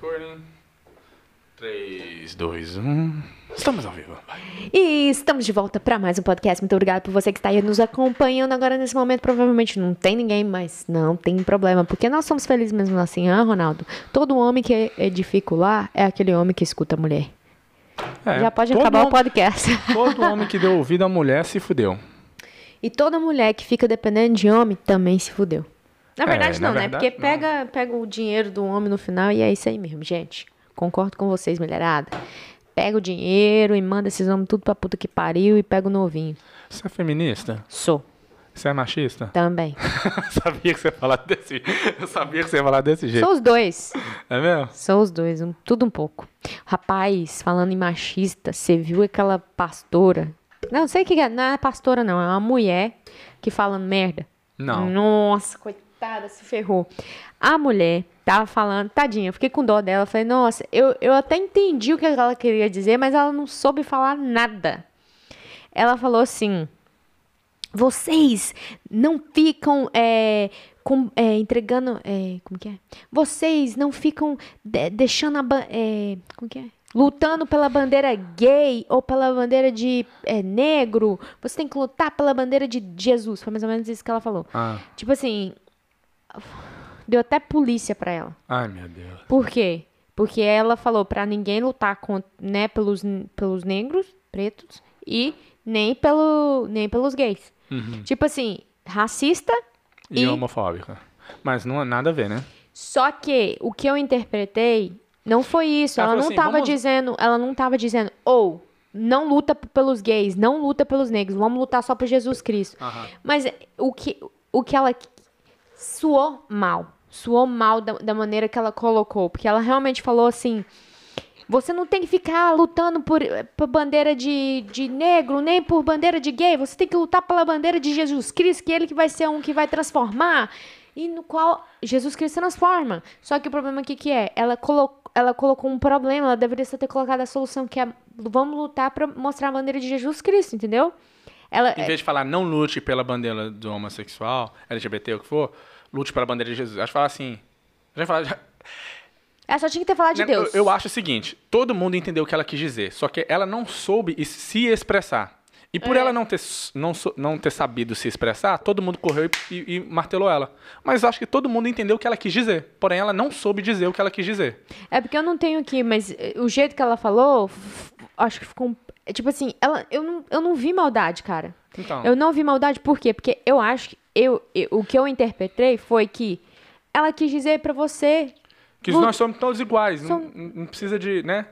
Recording. 3, 2, 1. Estamos ao vivo. E estamos de volta para mais um podcast. Muito obrigada por você que está aí nos acompanhando agora nesse momento. Provavelmente não tem ninguém, mas não tem problema, porque nós somos felizes mesmo assim, ah, Ronaldo? Todo homem que edifica o lar é aquele homem que escuta a mulher. É, Já pode acabar o homem- podcast. Todo homem que deu ouvido à mulher se fudeu. E toda mulher que fica dependendo de homem também se fudeu. Na É, verdade, na não, né? verdade, Porque pega, pega o dinheiro do homem no final e é isso aí mesmo, gente. Concordo com vocês, mulherada. Pega o dinheiro e manda esses homens tudo pra puta que pariu e pega o novinho. Você é feminista? Sou. Você é machista? Também. sabia que você ia falar desse Eu sabia que você ia falar desse jeito. Sou os dois. É mesmo? São os dois, um- tudo um pouco. Rapaz, falando em machista, você viu aquela pastora? Não, sei que é, não é pastora, não. É uma mulher que falando merda. Não. Nossa, coitada, se ferrou. A mulher tava falando, tadinha, eu fiquei com dó dela. Falei, nossa, eu, eu até entendi o que ela queria dizer, mas ela não soube falar nada. Ela falou assim: vocês não ficam é, com- é, entregando. é, como que é? Vocês não ficam de- deixando a. é, como que é? Lutando pela bandeira gay ou pela bandeira de é, negro. Você tem que lutar pela bandeira de Jesus. Foi mais ou menos isso que ela falou. Ah. Tipo assim. Deu até polícia pra ela. Ai, meu Deus. Por quê? Porque ela falou pra ninguém lutar com, né, pelos, pelos negros, pretos, e nem, pelo, nem pelos gays. Tipo assim, racista. E, E- homofóbica. Mas não nada a ver, né? Só que o que eu interpretei não foi isso. Ela Ela, não assim, tava vamos- dizendo, ela não tava dizendo, ou não luta pelos gays, não luta pelos negros, vamos lutar só por Jesus Cristo. Aham. Mas o que, o que ela suou mal. Suou mal da, da maneira que ela colocou. Porque ela realmente falou assim: você não tem que ficar lutando por, por bandeira de, de negro, nem por bandeira de gay. Você tem que lutar pela bandeira de Jesus Cristo, que é ele que vai ser um que vai transformar. E no qual Jesus Cristo transforma. Só que o problema aqui que é, ela colocou, ela colocou um problema, ela deveria só ter colocado a solução, que é vamos lutar pra mostrar a bandeira de Jesus Cristo, entendeu? Ela, Em vez de falar não lute pela bandeira do homossexual, LGBT, o que for, lute pela bandeira de Jesus. Acho que falar assim. Já falar, já- ela só tinha que ter falado de Né, Deus. Eu, eu acho o seguinte: todo mundo entendeu o que ela quis dizer, só que ela não soube se expressar. E por É. ela não ter, não, não ter sabido se expressar, todo mundo correu e, e- e martelou ela. Mas acho que todo mundo entendeu o que ela quis dizer. Porém, ela não soube dizer o que ela quis dizer. É porque eu não tenho aqui, mas eh, o jeito que ela falou, acho que ficou. é Tipo assim, ela, eu, não, eu não vi maldade, cara. Então. Eu não vi maldade, por quê? Porque eu acho que. Eu, eu- o que eu interpretei foi que ela quis dizer pra você. Que lu- nós somos todos iguais. Não, não precisa de, né?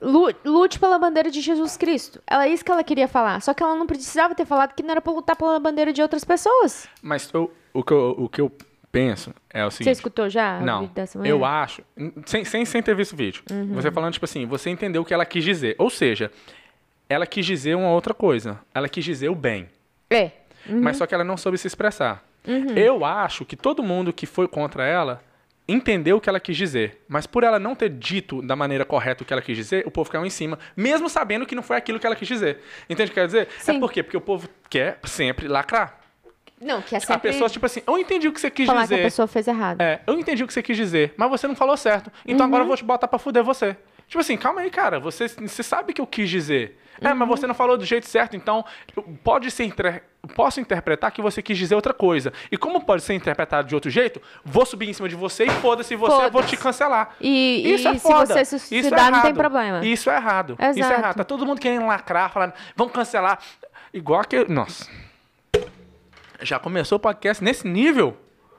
lu- Lute pela bandeira de Jesus Cristo. Ela é isso que ela queria falar. Só que ela não precisava ter falado que não era pra lutar pela bandeira de outras pessoas. Mas eu- o, que eu, o que eu penso é o Você seguinte. escutou já? o Não, vídeo dessa mulher? eu acho, sem, sem, sem ter visto o vídeo, Uhum. você falando, tipo assim, você entendeu o que ela quis dizer. Ou seja, ela quis dizer uma outra coisa. Ela quis dizer o bem. É. Mas só que ela não soube se expressar. Eu acho que todo mundo que foi contra ela entendeu o que ela quis dizer. Mas por ela não ter dito da maneira correta o que ela quis dizer, o povo caiu em cima, mesmo sabendo que não foi aquilo que ela quis dizer. Entende o que quer dizer? É Sim. por quê? Porque o povo quer sempre lacrar. Não, que é A sempre pessoa, tipo assim, eu entendi o que você quis falar dizer. que a pessoa fez errado. É, eu entendi o que você quis dizer, mas você não falou certo. Então agora eu vou te botar pra fuder você. Tipo assim, calma aí, cara. Você, você sabe o que eu quis dizer. É, mas você não falou do jeito certo, então pode ser inter... posso interpretar que você quis dizer outra coisa. E como pode ser interpretado de outro jeito, vou subir em cima de você e foda-se você, eu vou te cancelar. E, Isso e é se foda. você se Isso suicidar, é não tem errado. problema. Isso é errado. Isso é Exato. errado. Tá todo mundo querendo lacrar, falando, vamos cancelar. Igual que. Nossa. Já começou o podcast nesse nível?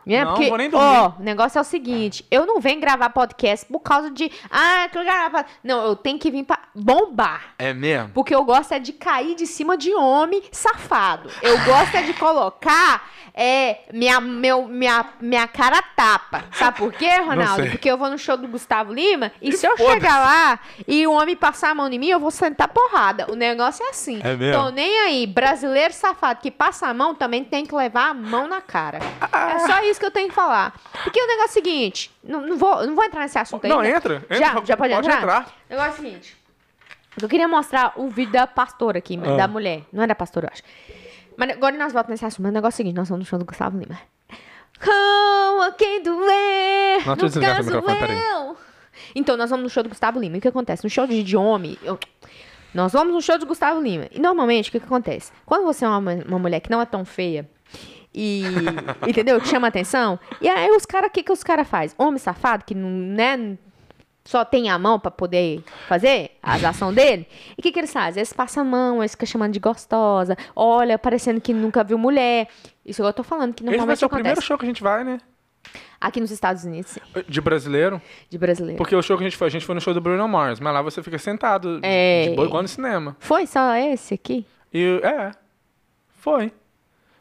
É, não, porque, vou nem dormir. ó, o negócio é o seguinte, eu não venho gravar podcast por causa de, ah, que eu gravar. Não, eu tenho que vir pra bombar. É mesmo? Porque eu gosto é de cair de cima de homem safado. Eu gosto é de colocar é, minha, meu, minha, minha cara tapa. Sabe por quê, Ronaldo? Porque eu vou no show do Gustavo Lima e, se eu chegar lá e o homem passar a mão em mim, eu vou sentar porrada. O negócio é assim. É mesmo? Tô nem aí. Brasileiro safado que passa a mão também tem que levar a mão na cara. É só isso que eu tenho que falar. Porque o negócio é o seguinte, não, não vou, não vou entrar nesse assunto Não, ainda. entra. entra Já, já pode, entrar? entrar. O negócio é o seguinte. Eu queria mostrar o vídeo da pastora aqui, Ah. da mulher. Não era pastora, eu acho. Mas agora nós voltamos nesse assunto. Mas o negócio é o seguinte, nós somos no show do Gustavo Lima. Como quem doer, Não, no caso eu. Então, nós vamos no show do Gustavo Lima. E o que acontece? No show de, de homem, eu- nós vamos no show do Gustavo Lima. E normalmente, o que, que acontece? Quando você é uma, uma mulher que não é tão feia e. entendeu? Que chama atenção. E aí os caras, o que, que os caras fazem? Homem safado, que não, né? Só tem a mão pra poder fazer as ações dele. E o que, que eles fazem? Eles passam a mão, eles ficam chamando de gostosa, olha, parecendo que nunca viu mulher. Isso que eu tô falando, que Esse vai normalmente ser o primeiro show que a gente vai, né? Aqui nos Estados Unidos, sim, De brasileiro. de brasileiro. Porque o show que a gente foi, a gente foi no show do Bruno Mars, mas lá você fica sentado, É. de boa, igual no cinema. Foi só esse aqui? E, é, foi.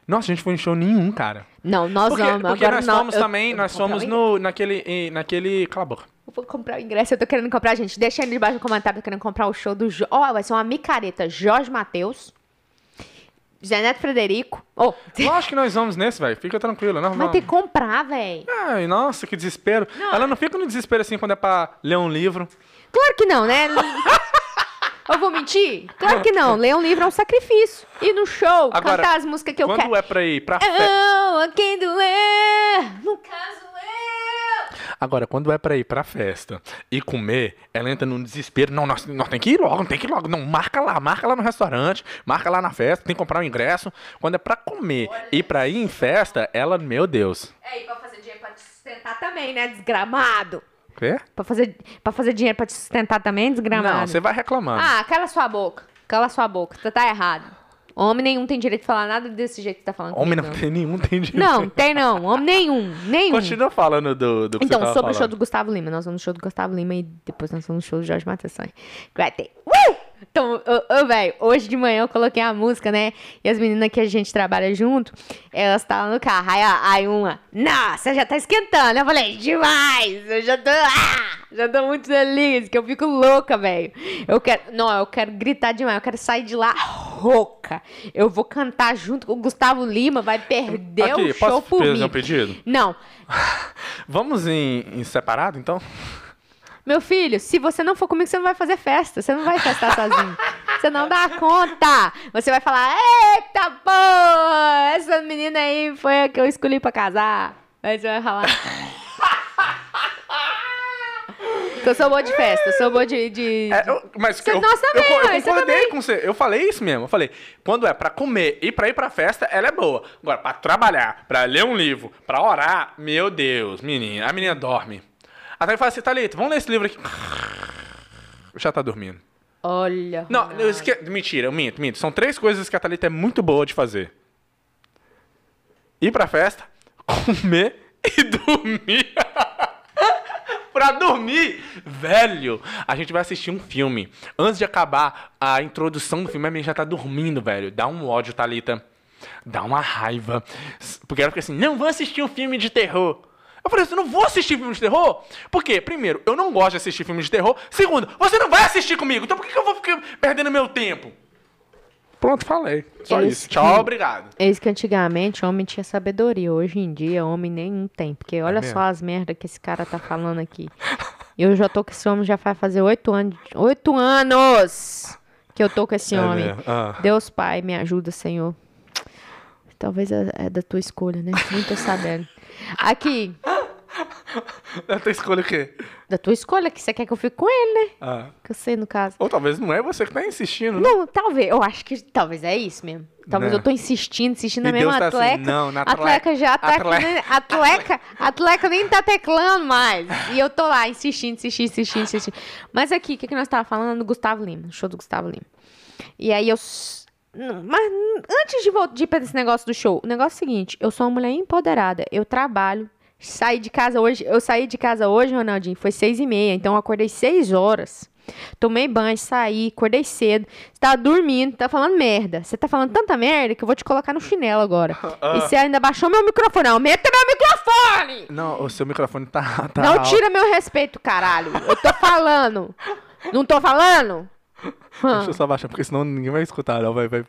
Nossa, a gente foi em show nenhum, cara. Não, nós Porque, vamos. porque Agora nós não, fomos eu- também, eu nós fomos no, naquele, naquele... Cala a boca. Eu vou comprar o ingresso, eu tô querendo comprar, gente. Deixa aí debaixo no comentário, tô querendo comprar o show do... Ó, vai ser uma micareta Jorge Matheus, Zé Neto Frederico. Ô, Lógico que nós vamos nesse, velho. Fica tranquilo, nós vai ter que comprar, véi. Ai, nossa, que desespero. Ela não fica no desespero assim quando é pra ler um livro. Claro que não, né? Eu vou mentir? Claro que não. Ler um livro é um sacrifício. Ir no show, Agora, cantar as músicas que eu quando quero. é pra ir pra festa. Oh, quem doer? No caso, eu. Agora, quando é pra ir pra festa e comer, ela entra num desespero. Não, nós, nós tem que ir logo, tem que ir logo. Não, marca lá, marca lá no restaurante, marca lá na festa, tem que comprar o ingresso. Quando é pra comer e pra ir em festa, ela, meu Deus. É, e pra fazer dinheiro pra te sustentar também, né? Desgramado. O quê? Pra fazer, pra fazer dinheiro pra te sustentar também, desgramado. Não, você vai reclamando. Ah, cala sua boca. Cala sua boca. Você tá errado. Homem nenhum tem direito de falar nada desse jeito que você tá falando. Homem comigo, não tem nenhum, tem direito. Não, tem não. Homem nenhum. Nenhum. Continua falando do, do que Então, você tava sobre o show falando. do Gustavo Lima. Nós vamos no show do Gustavo Lima e depois nós vamos no show do Jorge Matheus. Vai ter. Uh! Então, velho, hoje de manhã eu coloquei a música, né? E as meninas que a gente trabalha junto, elas estavam no carro. Aí, ó, aí uma, nossa, já tá esquentando. Eu falei, demais! Eu já tô, ah, já tô muito feliz, que eu fico louca, velho. Eu quero, não, eu quero gritar demais, eu quero sair de lá rouca. Eu vou cantar junto com o Gustavo Lima, vai perder Aqui, o show posso por mim. um pedido? Não, Vamos em, em separado, então? Meu filho, se você não for comigo, você não vai fazer festa. Você não vai festar sozinho. Você não dá conta. Você vai falar, eita porra, essa menina aí foi a que eu escolhi pra casar. Aí você vai falar. Eu sou boa de festa, eu sou boa de... de- É, eu- mas Você- eu, nós também, eu, eu concordei também. com você. Eu falei isso mesmo. Eu falei, quando é pra comer e pra ir pra festa, ela é boa. Agora, pra trabalhar, pra ler um livro, pra orar, meu Deus, menina. A menina dorme. Até ele fala assim, Thalita, vamos ler esse livro aqui. Já tá dormindo. Olha. Não, eu esque... mentira, eu minto, minto. São três coisas que a Thalita é muito boa de fazer. Ir pra festa, comer e dormir. pra dormir, velho, a gente vai assistir um filme. Antes de acabar a introdução do filme, a menina já tá dormindo, velho. Dá um ódio, Thalita. Dá uma raiva. Porque ela fica assim, não, vou assistir um filme de terror. Eu falei assim, eu não vou assistir filme de terror? Por quê? Primeiro, eu não gosto de assistir filme de terror. Segundo, você não vai assistir comigo. Então por que que eu vou ficar perdendo meu tempo? Pronto, falei. Só Eles isso. Tchau, que- obrigado. Eis que antigamente homem tinha sabedoria. Hoje em dia, homem nenhum tem. Porque olha É só as merdas que esse cara tá falando aqui. Eu já tô com esse homem já vai fazer oito anos. Oito anos que eu tô com esse É homem. Ah. Deus Pai, me ajuda, Senhor. Talvez é, é da tua escolha, né? Nem tô sabendo. Aqui, Eu tenho escolha o quê? da tua escolha, que você quer que eu fique com ele, né? Ah. Que eu sei, no caso. Ou talvez não é você que tá insistindo, né? Não, talvez. Eu acho que talvez é isso mesmo. Talvez Né? eu tô insistindo, insistindo na mesma tá assim, atleca. não, na atleca já tá atle- aqui, né? atleca, atleca nem tá teclando mais. E eu tô lá insistindo, insistindo, insistindo, insistindo. Mas aqui, o que, que nós tava falando do Gustavo Lima, show do Gustavo Lima. E aí eu não, Mas antes de, de ir pra esse negócio do show, o negócio é o seguinte, eu sou uma mulher empoderada, eu trabalho, saí de casa hoje, eu saí de casa hoje, Ronaldinho, foi seis e meia, então eu acordei seis horas. Tomei banho, saí, acordei cedo. Você tá dormindo, tá falando merda. Você tá falando tanta merda que eu vou te colocar no chinelo agora. E você ainda baixou meu microfone. Aumenta meu microfone! Não, o seu microfone tá. tá Não alto. tira meu respeito, caralho. Eu tô falando. Não tô falando? Deixa eu só baixar, porque senão ninguém vai escutar, não. Vai, vai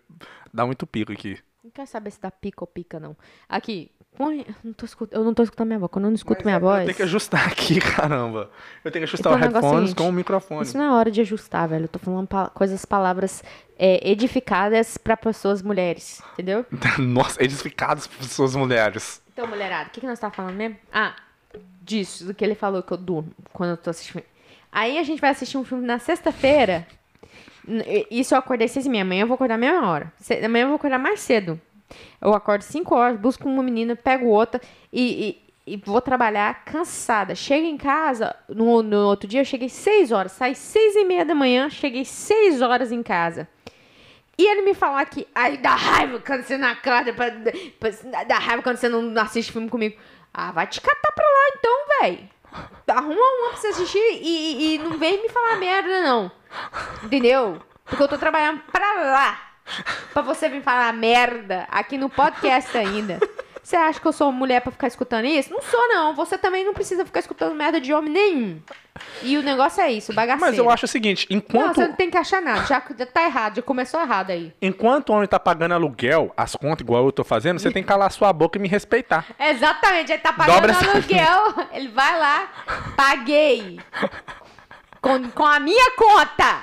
dar muito pico aqui. Não quero saber se dá pica ou pica, não. Aqui, põe. Eu não tô escutando, eu não tô escutando minha voz. Quando eu não escuto Mas minha é, voz. Eu tenho que ajustar aqui, caramba. Eu tenho que ajustar Então, o é headphones seguinte, com o microfone. Isso não é hora de ajustar, velho. Eu tô falando pa- coisas, palavras é, edificadas pra pessoas mulheres. Entendeu? Nossa, edificados por suas mulheres. Então, mulherada, o que, que nós tá falando mesmo? Ah, disso, do que ele falou que eu durmo quando eu tô assistindo. Aí a gente vai assistir um filme na sexta-feira. Isso eu acordei seis e meia. Amanhã eu vou acordar a mesma hora. Amanhã eu vou acordar mais cedo. Eu acordo cinco horas, busco uma menina, pego outra e, e- e vou trabalhar cansada. Chego em casa, no, no outro dia eu cheguei seis horas. Saí seis e meia da manhã, cheguei seis horas em casa. E ele me falar que aí dá raiva quando você não acorda, pra, pra- dá raiva quando você não assiste filme comigo. Ah, vai te catar pra lá então, véi. Arruma uma pra você assistir e- e não vem me falar merda, não. Entendeu? Porque eu tô trabalhando pra lá. Pra você vir falar merda aqui no podcast ainda. Você acha que eu sou mulher pra ficar escutando isso? Não sou, não. Você também não precisa ficar escutando merda de homem nenhum. E o negócio é isso, bagaceiro. Mas eu acho o seguinte, Não, enquanto, você não tem que achar nada. Já já tá errado, já começou errado aí. enquanto o homem tá pagando aluguel, as contas igual eu tô fazendo, você tem que calar sua boca e me respeitar. Exatamente, ele tá pagando Dobra essa- aluguel. Ele vai lá, paguei. Com, com a minha conta.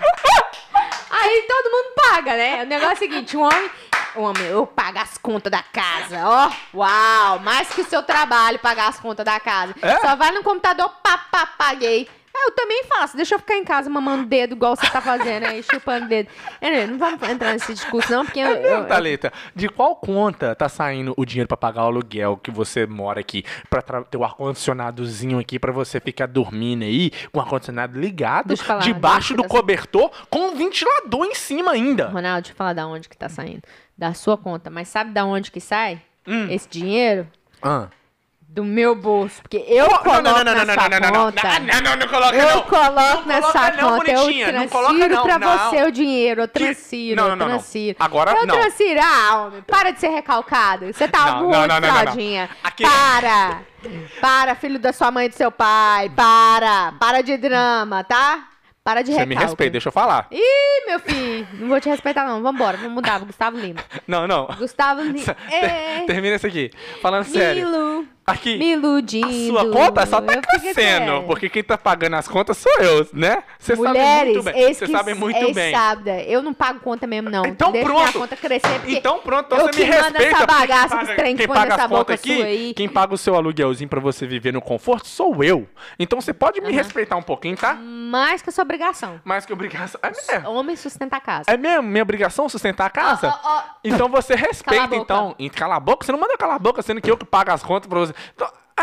Aí todo mundo paga, né? O negócio é o seguinte, um homem. Um homem, eu pago as contas da casa. Ó, uau, mais que o seu trabalho pagar as contas da casa. É? Só vai no computador, pá, pá, paguei. É, Eu também faço, deixa eu ficar em casa mamando dedo, igual você tá fazendo aí, chupando dedo. Não vamos entrar nesse discurso, não, porque eu, eu, eu, Thalita, de qual conta tá saindo o dinheiro pra pagar o aluguel que você mora aqui? Pra ter o ar-condicionadozinho aqui pra você ficar dormindo aí, com o ar-condicionado ligado, falar, debaixo do eu- cobertor, com um ventilador em cima ainda. Ronaldo, deixa eu falar da onde que tá saindo. Da sua conta. Mas sabe da onde que sai Hum. esse dinheiro? Ah. Do meu bolso. Porque eu coloco nessa conta. Não, não, não coloca Eu não. coloco Não nessa não, conta. Eu não transfiro não, pra não. você o dinheiro. Eu transfiro, Não, eu não, não, não. transfiro. Agora, eu não. transfiro. Ah, homem, para de ser recalcado. Você tá Não, muito não, não, não, não, não. fraldinha. Para. Para, filho da sua mãe e do seu pai. Para. Para de drama, tá? Para de Você recalque. me respeita, deixa eu falar. Ih, meu filho, não vou te respeitar não. Vambora, vamos mudar. Gustavo Lima. Não, não. Gustavo Lima. É, Termina isso aqui. Falando sério. Aqui. me iludindo. A sua conta só tá crescendo, porque quem tá pagando as contas sou eu, né? Você sabe Mulheres, muito bem. eis Você que sabe muito bem. sábada. Eu não pago conta mesmo, não. Então Deixa pronto. minha conta crescer, porque Então pronto, então eu você me respeita. essa bagaça quem paga- trem que quem paga as contas aqui, quem paga o seu aluguelzinho pra você viver no conforto sou eu. Então você pode me respeitar um pouquinho, tá? mais que a sua obrigação. Mais que obrigação. É mesmo. Homem sustenta a casa. É mesmo? Minha obrigação sustentar a casa? Ó, ó, ó. Então você Cala respeita, boca. então. Cala a boca? Você não manda calar a boca, sendo que eu que pago as contas pra você. Então, ah?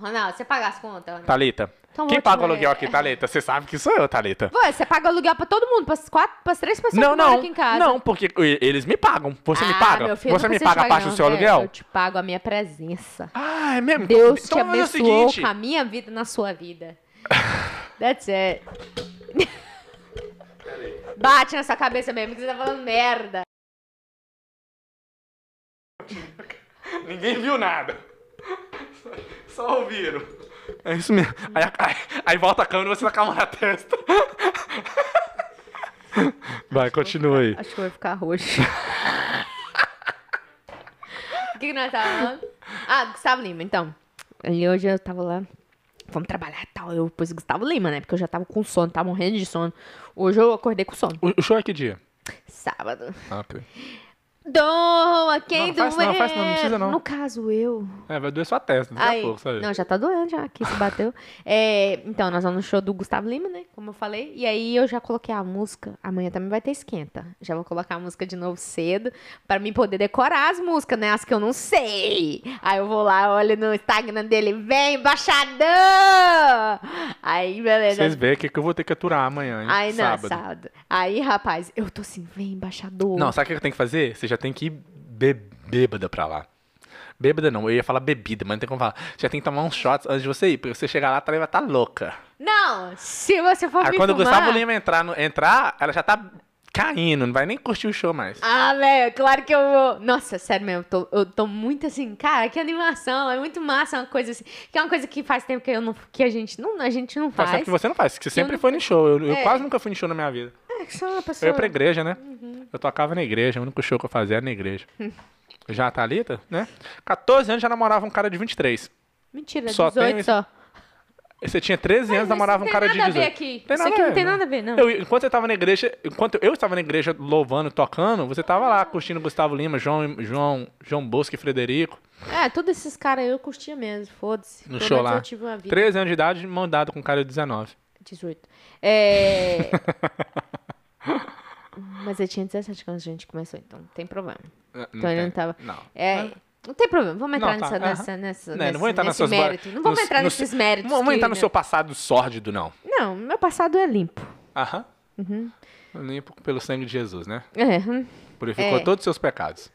Ronaldo, você paga as contas? Ronaldo? Thalita, Então quem paga o aluguel aqui, Thalita? Você sabe que sou eu, Thalita. Pô, você paga aluguel pra todo mundo, pras quatro, pras três pessoas Não, que moram não. aqui em casa. Não, porque eles me pagam. Você me Ah, paga? meu filho, você não me paga a te parte pagar, do seu não, velho. aluguel? Eu te pago a minha presença. Ah, é mesmo? Deus então, te o abençoou seguinte. com a minha vida na sua vida. That's it. Bate nessa cabeça mesmo, que você tá falando merda. Ninguém viu nada. Só, ouviram. É isso mesmo. Aí, aí, aí volta a câmera e você tá com a mão na testa. Vai, continua aí. Acho que vai ficar roxo. O que, que nós tava falando? Ah, Gustavo Lima, então. E hoje eu tava lá. Vamos trabalhar e tal. Eu pus Gustavo Lima, né? Porque eu já tava com sono, tava morrendo de sono. Hoje eu acordei com sono. O, o show é que dia? Sábado. Ah, ok. Doa quem Não, faz doer. não, faz não, não precisa não. No caso, eu. É, vai doer sua testa daqui Aí, a pouco, sabe? não, já tá doendo já, aqui se bateu. É, então, nós vamos no show do Gustavo Lima, né? Como eu falei. E aí eu já coloquei a música. Amanhã também vai ter esquenta. Já vou colocar a música de novo cedo. Pra mim poder decorar as músicas, né? As que eu não sei. Aí eu vou lá, olho no Instagram dele. Vem, baixadão! Aí, beleza. Vocês veem o que, que eu vou ter que aturar amanhã, hein? Aí, não, sábado. sábado. Aí, rapaz, eu tô assim, vem, embaixador. Não, sabe o que eu tenho que fazer? Você já tem que ir bêbada pra lá. Bêbada não, eu ia falar bebida, mas não tem como falar. Você já tem que tomar uns shots antes de você ir, porque você chegar lá, a vai estar louca. Não, se você for Aí quando o fumar... Gustavo Lima entrar, no- entrar, ela já tá caindo, não vai nem curtir o show mais. Ah, velho, claro que eu vou. Nossa, sério mesmo, eu tô, eu tô muito assim, cara, que animação, é muito massa, uma coisa assim. Que é uma coisa que faz tempo que, eu não, que a gente não, a gente não Faz faz. tempo que você não faz, que você sempre não foi no show. Eu, eu É. quase nunca fui no show na minha vida. É, que sou uma Eu pessoa. ia pra igreja, né? Uhum. Eu tocava na igreja, o único show que eu fazia era na igreja. já a Thalita, né? 14 anos já namorava um cara de 23. Mentira, Só 18 tem- só. Você tinha 13 anos, namorava um cara não de tem 18. nada a ver aqui. Isso aqui não tem nada a ver, não. Eu- enquanto eu tava na igreja, enquanto eu estava na igreja louvando, tocando, você tava lá curtindo Gustavo Lima, João, João, João Bosco e Frederico. É, todos esses caras eu curtia mesmo, foda-se. No Pelo show lá. Eu tive uma vida. 13 anos de idade, mão dada com um cara de 19. 18. É... Mas eu tinha 17 quando a gente começou, então não tem problema. Não Então ele não tem. tava. Não. É, não tem problema, vamos entrar Não, tá, nessa, aham. nessa, nessa, Né, nesse, não vou entrar nesse mérito. Não vamos entrar nesses méritos. Não vamos entrar no seu passado sórdido, não. Não, meu passado é limpo. Aham. Uhum. Limpo pelo sangue de Jesus, né? É. Purificou É. todos os seus pecados.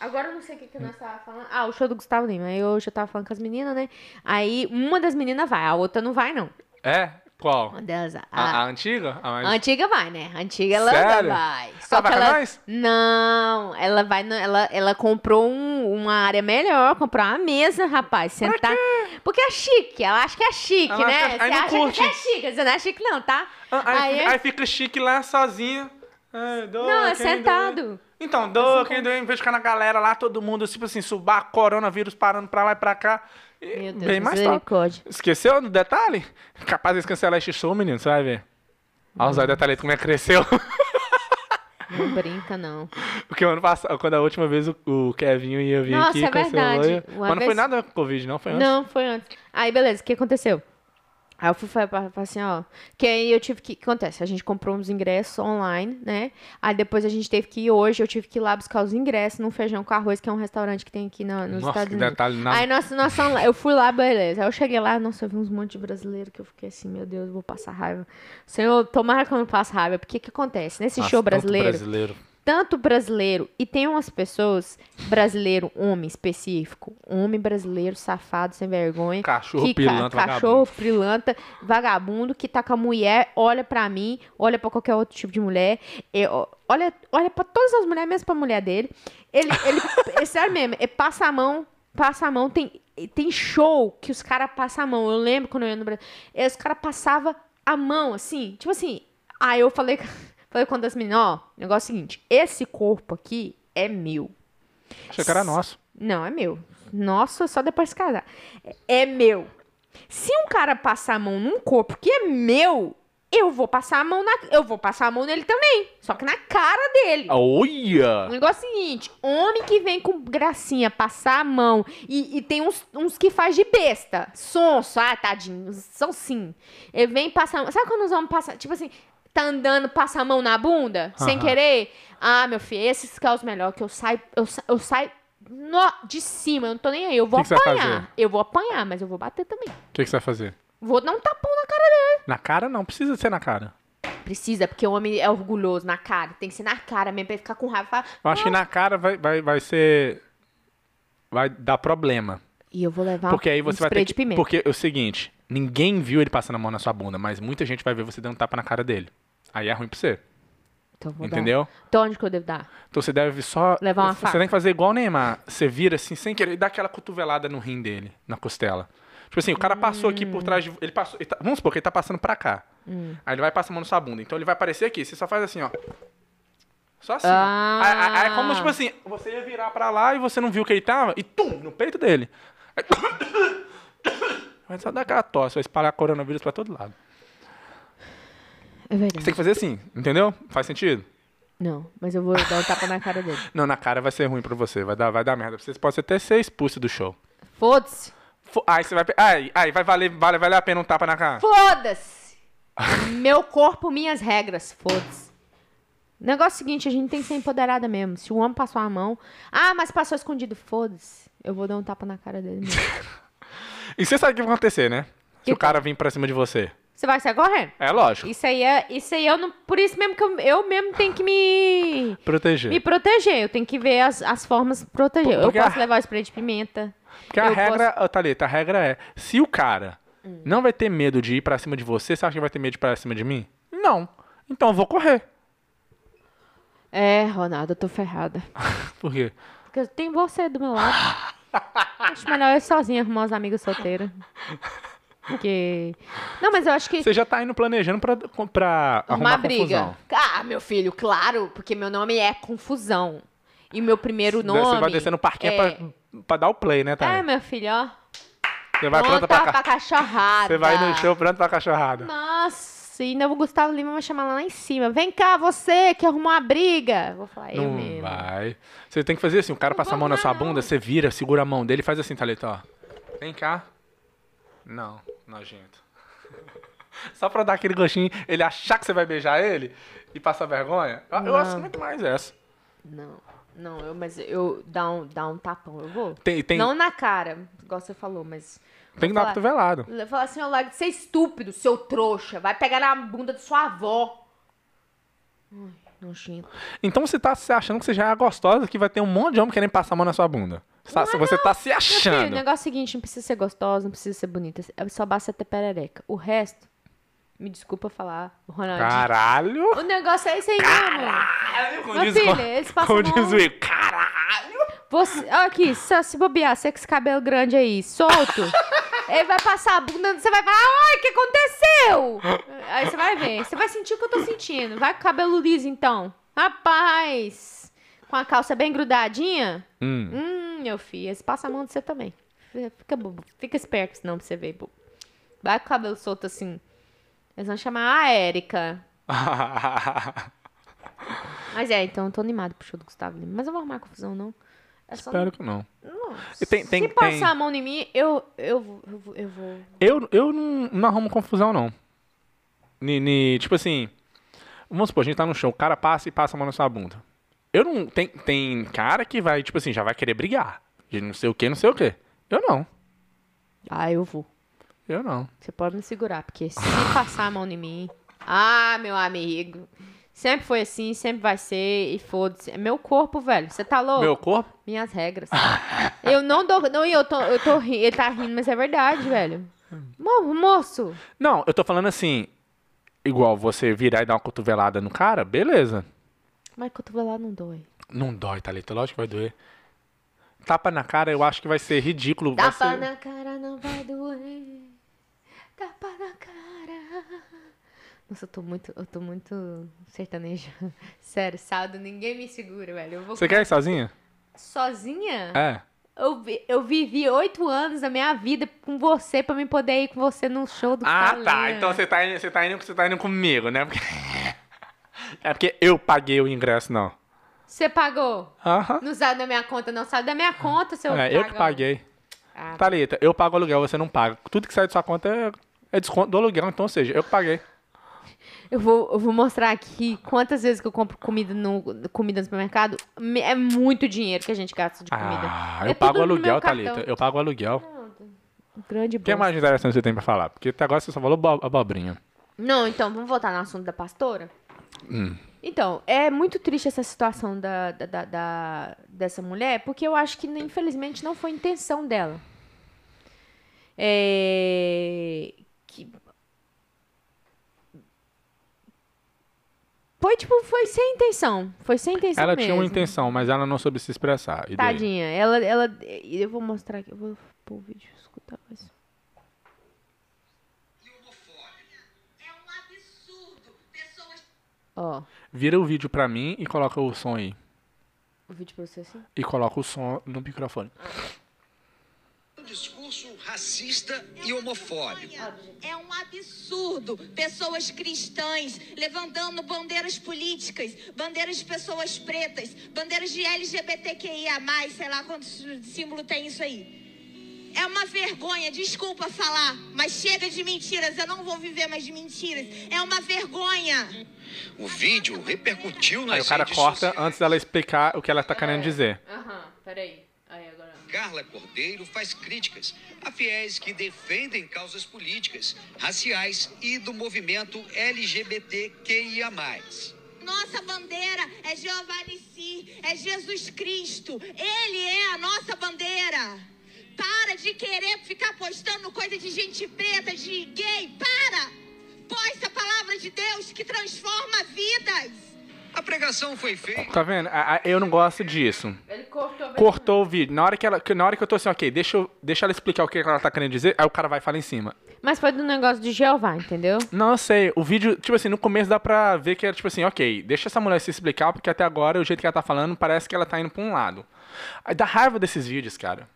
Agora eu não sei o que, que nós tava falando. Ah, o show do Gustavo Lima. Aí eu já tava falando com as meninas, né? Aí uma das meninas vai, a outra não vai, não. É? Qual? Uma delas, a, A, a antiga? A mais- A antiga vai, né? A antiga ela Sério? vai. Ah, vai que com ela... nós? Não, ela vai. no- Ela, ela comprou um- uma área melhor, comprou uma mesa, rapaz. Sentar. Porque é chique, ela acha que é chique, Ela né? acha- aí Você não acha curte. que é chique, você não é chique, não, tá? Ah, Aí, Aí aí, é- fica chique lá sozinha. É, doa, Não, é quem doa. sentado. Então, doa, quem doa, em vez de ficar na galera lá, todo mundo, tipo assim, subar, coronavírus parando pra lá e pra cá. Meu Deus, Bem mais top. Esqueceu do detalhe? Capaz de cancelar este show, menino, você vai ver. Olha os detalhes como é que cresceu. Não brinca, não. Porque ano passado, quando a última vez o, o Kevinho ia vir Nossa, aqui, é cancelou. verdade. Mas não foi vez- nada com Covid, não, foi antes. Não, foi antes. Aí, beleza, o que aconteceu? Aí eu fui falar assim, ó. Que aí eu tive que. O que acontece? A gente comprou uns ingressos online, né? Aí depois a gente teve que ir hoje, eu tive que ir lá buscar os ingressos no Feijão com Arroz, que é um restaurante que tem aqui na, nos Nossa, Estados Unidos. detalhe nada. Aí nós, nós fomos lá, eu fui lá, beleza. Aí eu cheguei lá, nossa, eu vi uns monte de brasileiro que eu fiquei assim, meu Deus, eu vou passar raiva. Senhor, tomara que eu não passe raiva, porque o que acontece? Nesse Nossa, show brasileiro, brasileiro. Tanto brasileiro, e tem umas pessoas, brasileiro, homem específico, homem brasileiro, safado, sem vergonha. Cachorro que ca- pilantra, Cachorro pilanta, vagabundo, que tá com a mulher, olha pra mim, olha pra qualquer outro tipo de mulher, e, ó, olha, olha pra todas as mulheres, mesmo pra mulher dele. Ele, ele é sério mesmo, ele passa a mão, passa a mão, tem, tem show que os caras passam a mão. Eu lembro quando eu ia no Brasil, os caras passavam a mão, assim, tipo assim. Aí eu falei, falei com das meninas, ó, negócio é o seguinte, esse corpo aqui é meu. Achei que era nosso. Não, é meu. Nossa, só depois de casar. É- É meu. Se um cara passar a mão num corpo que é meu, eu vou passar a mão na, eu vou passar a mão nele também, só que na cara dele. O Olha! negócio é o seguinte, homem que vem com gracinha passar a mão e, e tem uns, uns que faz de besta, sonso, ah, tadinho, são sim. Ele vem passar, sabe quando os homens passam, tipo assim, tá andando, passa a mão na bunda, sem Aham. querer? Ah, meu filho, esses que é os melhores, que eu saio, eu, eu saio no- de cima, eu não tô nem aí, eu vou Que que vai apanhar. Eu vou apanhar, mas eu vou bater também. O que, que você vai fazer? Vou dar um tapão na cara dele. Na cara não, precisa ser na cara. Precisa, porque o homem é orgulhoso na cara, tem que ser na cara mesmo, pra ele ficar com raiva. e falar, Eu acho que na cara vai, vai, vai ser. Vai dar problema. E eu vou levar Porque aí um você vai spray ter de que. pimenta. Porque é o seguinte: ninguém viu ele passando a mão na sua bunda, mas muita gente vai ver você dando tapa na cara dele. Aí é ruim pra você. Então, vou dar. Entendeu? Então onde que eu devo dar? Então você deve só. Levar uma Você faca. tem que fazer igual o Neymar. Você vira assim, sem querer, e dá aquela cotovelada no rim dele, na costela. Tipo assim, o cara passou aqui por trás de. Ele passou. ele tá- vamos supor que ele tá passando pra cá. Hum. Aí ele vai passar a mão na sua bunda. Então ele vai aparecer aqui. Você só faz assim, ó. Só assim. Ah. Aí, aí- aí é como, tipo assim, você ia virar pra lá e você não viu que ele tava, e tum, no peito dele. Aí, vai só dar aquela tosse, vai espalhar coronavírus pra todo lado. É Você verdade. tem que fazer assim, entendeu? Faz sentido? Não, mas eu vou dar um tapa na cara dele. Não, na cara vai ser ruim pra você, vai dar, vai dar merda. Você pode até ser expulso do show. Foda-se. Fo- Aí você vai. pe- Aí, aí vai valer, vale, vale a pena um tapa na cara. Foda-se. Meu corpo, minhas regras. Foda-se. Negócio é o seguinte, a gente tem que ser empoderada mesmo. Se o homem passou a mão... Ah, mas passou escondido. Foda-se. Eu vou dar um tapa na cara dele mesmo. E você sabe o que vai acontecer, né? Se o cara vir pra cima de você. Você vai sair correndo? É lógico. Isso aí é... Isso aí eu não... Por isso mesmo que eu, eu mesmo tenho que me... Proteger. Me proteger. Eu tenho que ver as, as formas de proteger. Eu Porque a- posso levar o spray de pimenta. Porque a eu regra, ô, Thalita, a regra é: se o cara Hum. não vai ter medo de ir pra cima de você, você acha que vai ter medo de ir pra cima de mim? Não. Então eu vou correr. É, Ronaldo, eu tô ferrada. Por quê? Porque tem você do meu lado. acho melhor eu sozinha arrumar uns amigos solteiros. Porque. Não, mas eu acho que. Você já tá indo planejando pra, pra arrumar Uma briga. confusão. Ah, meu filho, claro, porque meu nome é Confusão. E meu primeiro nome. Você vai descer no parquinho é... pra, pra dar o play, né, É, Thalita? meu filho, ó. Você vai pronta pra pra cachorrada. Você vai no show pronto pra cachorrada. Nossa, e ainda o Gustavo Lima vai chamar lá em cima. Vem cá, você que arrumou a briga. Vou falar, eu Não mesmo. vai. Você tem que fazer assim, o cara Não passa a mão na sua arrumar, bunda, não. você vira, segura a mão dele e faz assim, Thalita, ó. Vem cá. Não, nojento. Só pra dar aquele gostinho, ele achar que você vai beijar ele e passar vergonha? Eu, eu Não. acho muito mais essa. Não, não, eu, mas eu dar um, dar um tapão, eu vou. Tem, tem, Não na cara, igual você falou, mas. tem que dar cotovelado. Eu falar assim, ó, larga de ser estúpido, seu trouxa. Vai pegar na bunda de sua avó. Ai, nojento. Então você tá se achando que você já é gostosa, que vai ter um monte de homem querendo passar a mão na sua bunda. Sa- Você tá se Meu filho, o achando. negócio é o seguinte, não precisa ser gostosa, não precisa ser bonita. É só basta ter perereca. O resto, me desculpa falar, Ronaldinho. Caralho! O negócio é esse aí mesmo. Caralho! Como Meu diz, como- eles passam como diz o Caralho! Você, aqui, se, se bobear, você com esse cabelo grande aí, solto, ele vai passar a bunda, você vai falar, ai, o que aconteceu? Aí você vai ver, você vai sentir o que eu tô sentindo. Vai com o cabelo liso, então. Rapaz, com a calça bem grudadinha, Hum. hum, meu filho, esse passa a mão de você também. Fica bobo, fica esperto senão pra você ver, bobo. Vai com o cabelo solto assim. Eles vão chamar a Érica. Mas é, então eu tô animado pro show do Gustavo Lima. Mas eu não vou arrumar confusão, não. É Espero que não. não, tem- tem- se passar tem- a mão em mim, eu, eu, vou- eu, eu vou. Eu, eu não, não arrumo confusão, não. Ni, ni- tipo assim, vamos supor, a gente tá no show, o cara passa e passa a mão na sua bunda. Eu não. Tem, tem cara que vai, tipo assim, já vai querer brigar. De não sei o que, não sei o que. Eu não. Ah, eu vou. Eu não. Você pode me segurar, porque se passar a mão em mim. Ah, meu amigo. Sempre foi assim, sempre vai ser, e foda-se. É meu corpo, velho. Você tá louco? Meu corpo? Minhas regras. eu não dou. Não, eu tô, eu tô rindo. Ele tá rindo, mas é verdade, velho. Mo- moço. Não, eu tô falando assim. Igual você virar e dar uma cotovelada no cara, beleza. Mas cotovelado não dói. Não dói, Thalita. Lógico que vai doer. Tapa na cara, eu acho que vai ser ridículo. Tapa ser- na cara não vai doer. Tapa na cara. Nossa, eu tô muito, eu tô muito sertaneja. Sério, sábado ninguém me segura, velho. Você quer ir sozinha? sozinha? É. Eu, eu vivi oito anos da minha vida com você pra me poder ir com você num show do Ah, tá. Então você tá, indo, você, tá indo, você tá indo comigo, né? Porque- É porque eu paguei o ingresso, não. Você pagou? Aham. Não saiu da minha conta, não saiu da minha conta, seu É, eu que paguei. Ah, Thalita, eu pago o aluguel, você não paga. Tudo que sai da sua conta é, é desconto do aluguel, então, ou seja, eu que paguei. Eu vou, eu vou mostrar aqui quantas vezes que eu compro comida no, comida no supermercado. Me- É muito dinheiro que a gente gasta de comida. Ah, É eu pago aluguel. Thalita. Eu pago o aluguel. Grande O que mais interessante você tem pra falar? Porque até agora você só falou bo- abobrinha. Não, então, vamos voltar no assunto da pastora? Hum. Então, é muito triste essa situação da, da, da- da- dessa mulher, porque eu acho que, infelizmente, não foi intenção dela. É... Que... Foi, tipo, foi sem intenção. Foi sem intenção Ela mesmo. tinha uma intenção, mas ela não soube se expressar. E daí? Tadinha. Ela, ela... Eu vou mostrar aqui. Eu vou pôr o vídeo, escutar. É um. Pessoas Ó, Vira o vídeo pra mim e coloca o som aí. o vídeo pra você assim. E coloca o som no microfone. Um discurso racista e homofóbico. é um absurdo. Pessoas cristãs levantando bandeiras políticas, bandeiras de pessoas pretas, bandeiras de LGBTQIA, sei lá quantos símbolo tem isso aí. É uma vergonha, desculpa falar, mas chega de mentiras, eu não vou viver mais de mentiras. É uma vergonha. O vídeo repercutiu nas Aí o cara redes corta sociais. antes dela explicar o que ela tá querendo dizer. Aham, peraí. Carla Cordeiro faz críticas a fiéis que defendem causas políticas, raciais e do movimento LGBTQIA+. Nossa bandeira é Jeová Nissi, é Jesus Cristo. Ele é a nossa bandeira. Para de querer ficar postando coisa de gente preta, de gay. Para! Posta a palavra de Deus que transforma vidas. A pregação foi feita Tá vendo? A- a- Eu não gosto disso. Ele cortou... Cortou o vídeo. Na hora que, ela, que- na hora que eu tô assim, ok, deixa, eu, deixa ela explicar o que ela tá querendo dizer, aí o cara vai e fala em cima. Mas foi do negócio de Jeová, entendeu? Não, eu sei. O vídeo, tipo assim, no começo dá pra ver que era tipo assim, ok, deixa essa mulher se explicar, porque até agora o jeito que ela tá falando parece que ela tá indo pra um lado. Dá raiva desses vídeos, cara.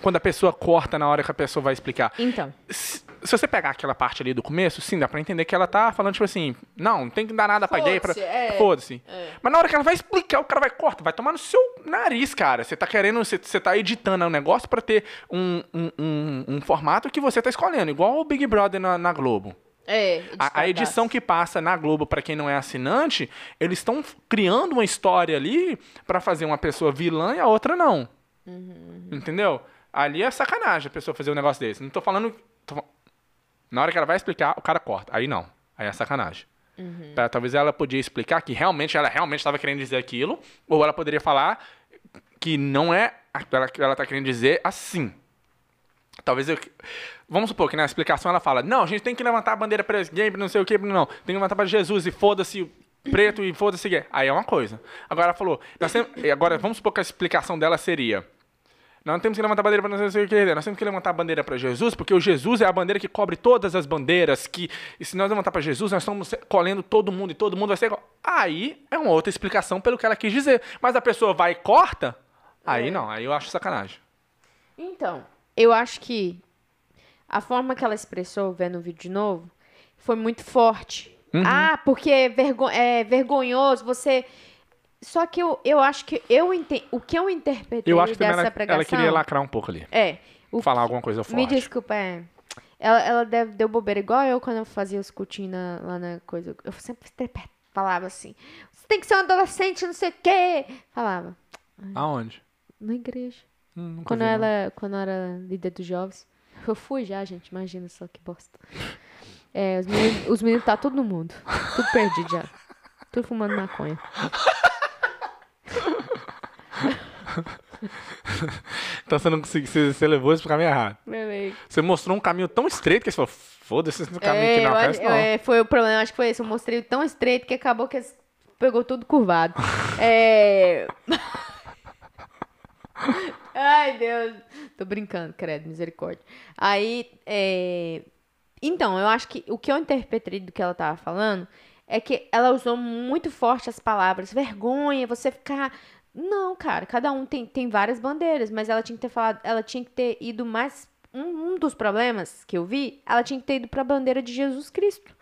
Quando a pessoa corta na hora que a pessoa vai explicar. Então. Se, se você pegar aquela parte ali do começo, sim, dá pra entender que ela tá falando, tipo assim, não, não tem que dar nada pra gay. Pra... Foda-se, é. Foda-se. É. Mas na hora que ela vai explicar, o cara vai cortar, vai tomar no seu nariz, cara. Você tá querendo, você, você tá editando um negócio pra ter um, um, um, um formato que você tá escolhendo, igual o Big Brother na, na Globo. É, A, a edição que passa na Globo, pra quem não é assinante, eles estão criando uma história ali pra fazer uma pessoa vilã e a outra não. Entendeu? Ali é sacanagem a pessoa fazer um negócio desse. Não tô falando. tô Na hora que ela vai explicar, o cara corta. Aí não. Aí é sacanagem. Tá, talvez ela podia explicar que realmente ela realmente estava querendo dizer aquilo, ou ela poderia falar que não é ela que ela tá querendo dizer assim. Talvez eu. Vamos supor que na explicação ela fala: Não, a gente tem que levantar a bandeira para gay, não sei o que, não. Tem que levantar para Jesus e foda-se preto e foda-se gay. Aí é uma coisa. Agora ela falou: nós temos- e Agora vamos supor que a explicação dela seria: Nós não temos que levantar a bandeira para não sei o que, nós temos que levantar a bandeira para Jesus, porque o Jesus é a bandeira que cobre todas as bandeiras. Que, e se nós levantar para Jesus, nós estamos colhendo todo mundo e todo mundo vai ser igual. Aí é uma outra explicação pelo que ela quis dizer. Mas a pessoa vai e corta, aí não, aí eu acho sacanagem. Então, eu acho que a forma que ela expressou vendo o vídeo de novo foi muito forte. Uhum. Ah, porque é, vergo- é vergonhoso você. Só que eu, eu acho que eu ente... o que eu interpretei Eu acho que dessa ela, pregação. ela queria lacrar um pouco ali. É. O Falar alguma coisa forte. Me desculpa, é. Ela, ela deve, deu bobeira igual eu quando eu fazia os cultinhos na- lá na coisa. Eu sempre falava assim: você tem que ser um adolescente, não sei o quê. Falava, Aonde? na igreja. Hum, Quando vi, não. ela, quando eu era líder dos jovens. Eu fui já, gente. Imagina só que bosta. É, os meninos, os meninos tá tudo no mundo. Tudo perdido já. Tudo fumando maconha. Então você não conseguiu, você, você levou isso pro caminho errado. Bebê. Você mostrou um caminho tão estreito que você falou, foda-se esse caminho É, aqui não eu aparece acho- não. é, foi o problema, acho que foi esse. Eu mostrei tão estreito que acabou que pegou tudo curvado. é... Ai, Deus. Tô brincando, credo, misericórdia. Aí, é... Então, eu acho que o que eu interpretei do que ela tava falando é que ela usou muito forte as palavras vergonha, você ficar. Não, cara, cada um tem, tem várias bandeiras, mas ela tinha que ter falado, ela tinha que ter ido mais. Um, um dos problemas que eu vi, ela tinha que ter ido pra bandeira de Jesus Cristo.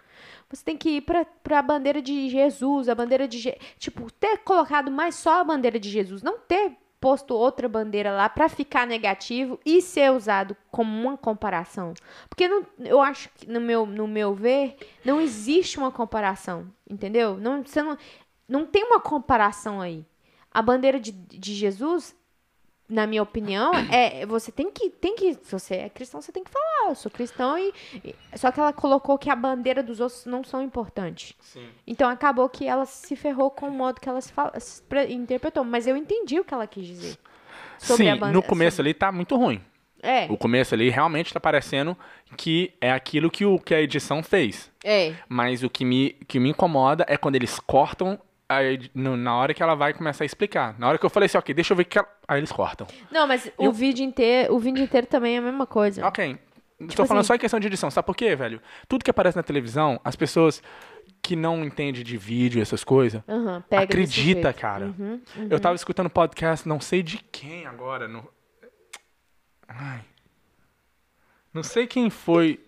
Você tem que ir pra, pra bandeira de Jesus, a bandeira de. Je- Tipo, ter colocado mais só a bandeira de Jesus, não ter posto outra bandeira lá pra ficar negativo e ser usado como uma comparação. Porque não, eu acho que, no meu, no meu ver, não existe uma comparação, entendeu? Não, você não, não tem uma comparação aí. A bandeira de, de Jesus, na minha opinião, é você tem que, tem que, se você é cristão, você tem que falar, eu sou cristão e, e- só que ela colocou que a bandeira dos outros não são importantes. Sim. Então acabou que ela se ferrou com o modo que ela se, fala, se pre- interpretou, mas eu entendi o que ela quis dizer. Sim, no começo sobre- ali tá muito ruim. É, O começo ali realmente tá parecendo que é aquilo que, o, que a edição fez. é. Mas o que me, que me incomoda é quando eles cortam a edi- no- na hora que ela vai começar a explicar. Na hora que eu falei assim, ok, deixa eu ver que ela... Aí eles cortam. Não, mas o vídeo inteiro, o vídeo inteiro também é a mesma coisa. Ok. Estou falando assim- só em questão de edição. Sabe por quê, velho? Tudo que aparece na televisão, as pessoas que não entendem de vídeo e essas coisas, desse acredita, cara. Uhum, uhum. Eu tava escutando podcast, não sei de quem agora. No... Ai. Não sei quem foi.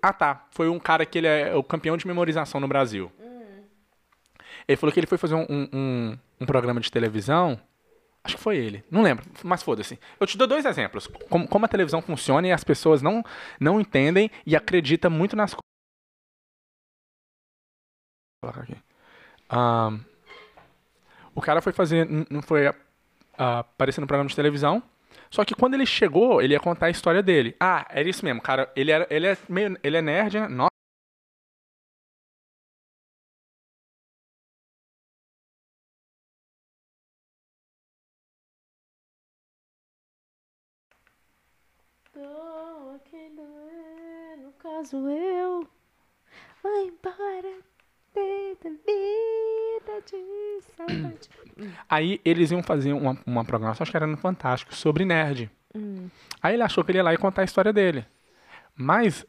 Ah, tá. Foi um cara que ele é o campeão de memorização no Brasil. Ele falou que ele foi fazer um, um, um- um programa de televisão. Acho que foi ele. Não lembro, mas foda-se. Eu te dou dois exemplos. Como, como a televisão funciona e as pessoas não, não entendem e acreditam muito nas coisas. Vou colocar aqui. Ahn, o cara foi fazer. Não foi ah, aparecer no programa de televisão. Só que quando ele chegou, ele ia contar a história dele. Ah, era isso mesmo, cara. Ele, era, ele, é, meio, ele é nerd, né? Nossa. Doer, no caso eu. Vai embora, vida, vida de saudade. Aí eles iam fazer uma, uma programação, acho que era no Fantástico, sobre nerd. Aí ele achou que ele ia lá e contar a história dele. Mas,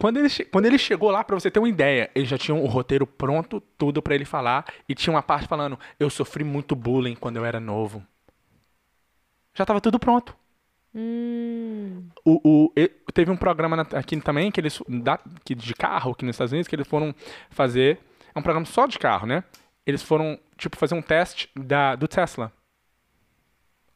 quando ele, quando ele chegou lá, pra você ter uma ideia, ele já tinha o roteiro pronto, tudo pra ele falar, e tinha uma parte falando: Eu sofri muito bullying quando eu era novo. Já tava tudo pronto. Hum, O, o- teve um programa aqui também que eles que de carro aqui nos Estados Unidos que eles foram fazer é um programa só de carro, né? Eles foram tipo fazer um teste da do Tesla.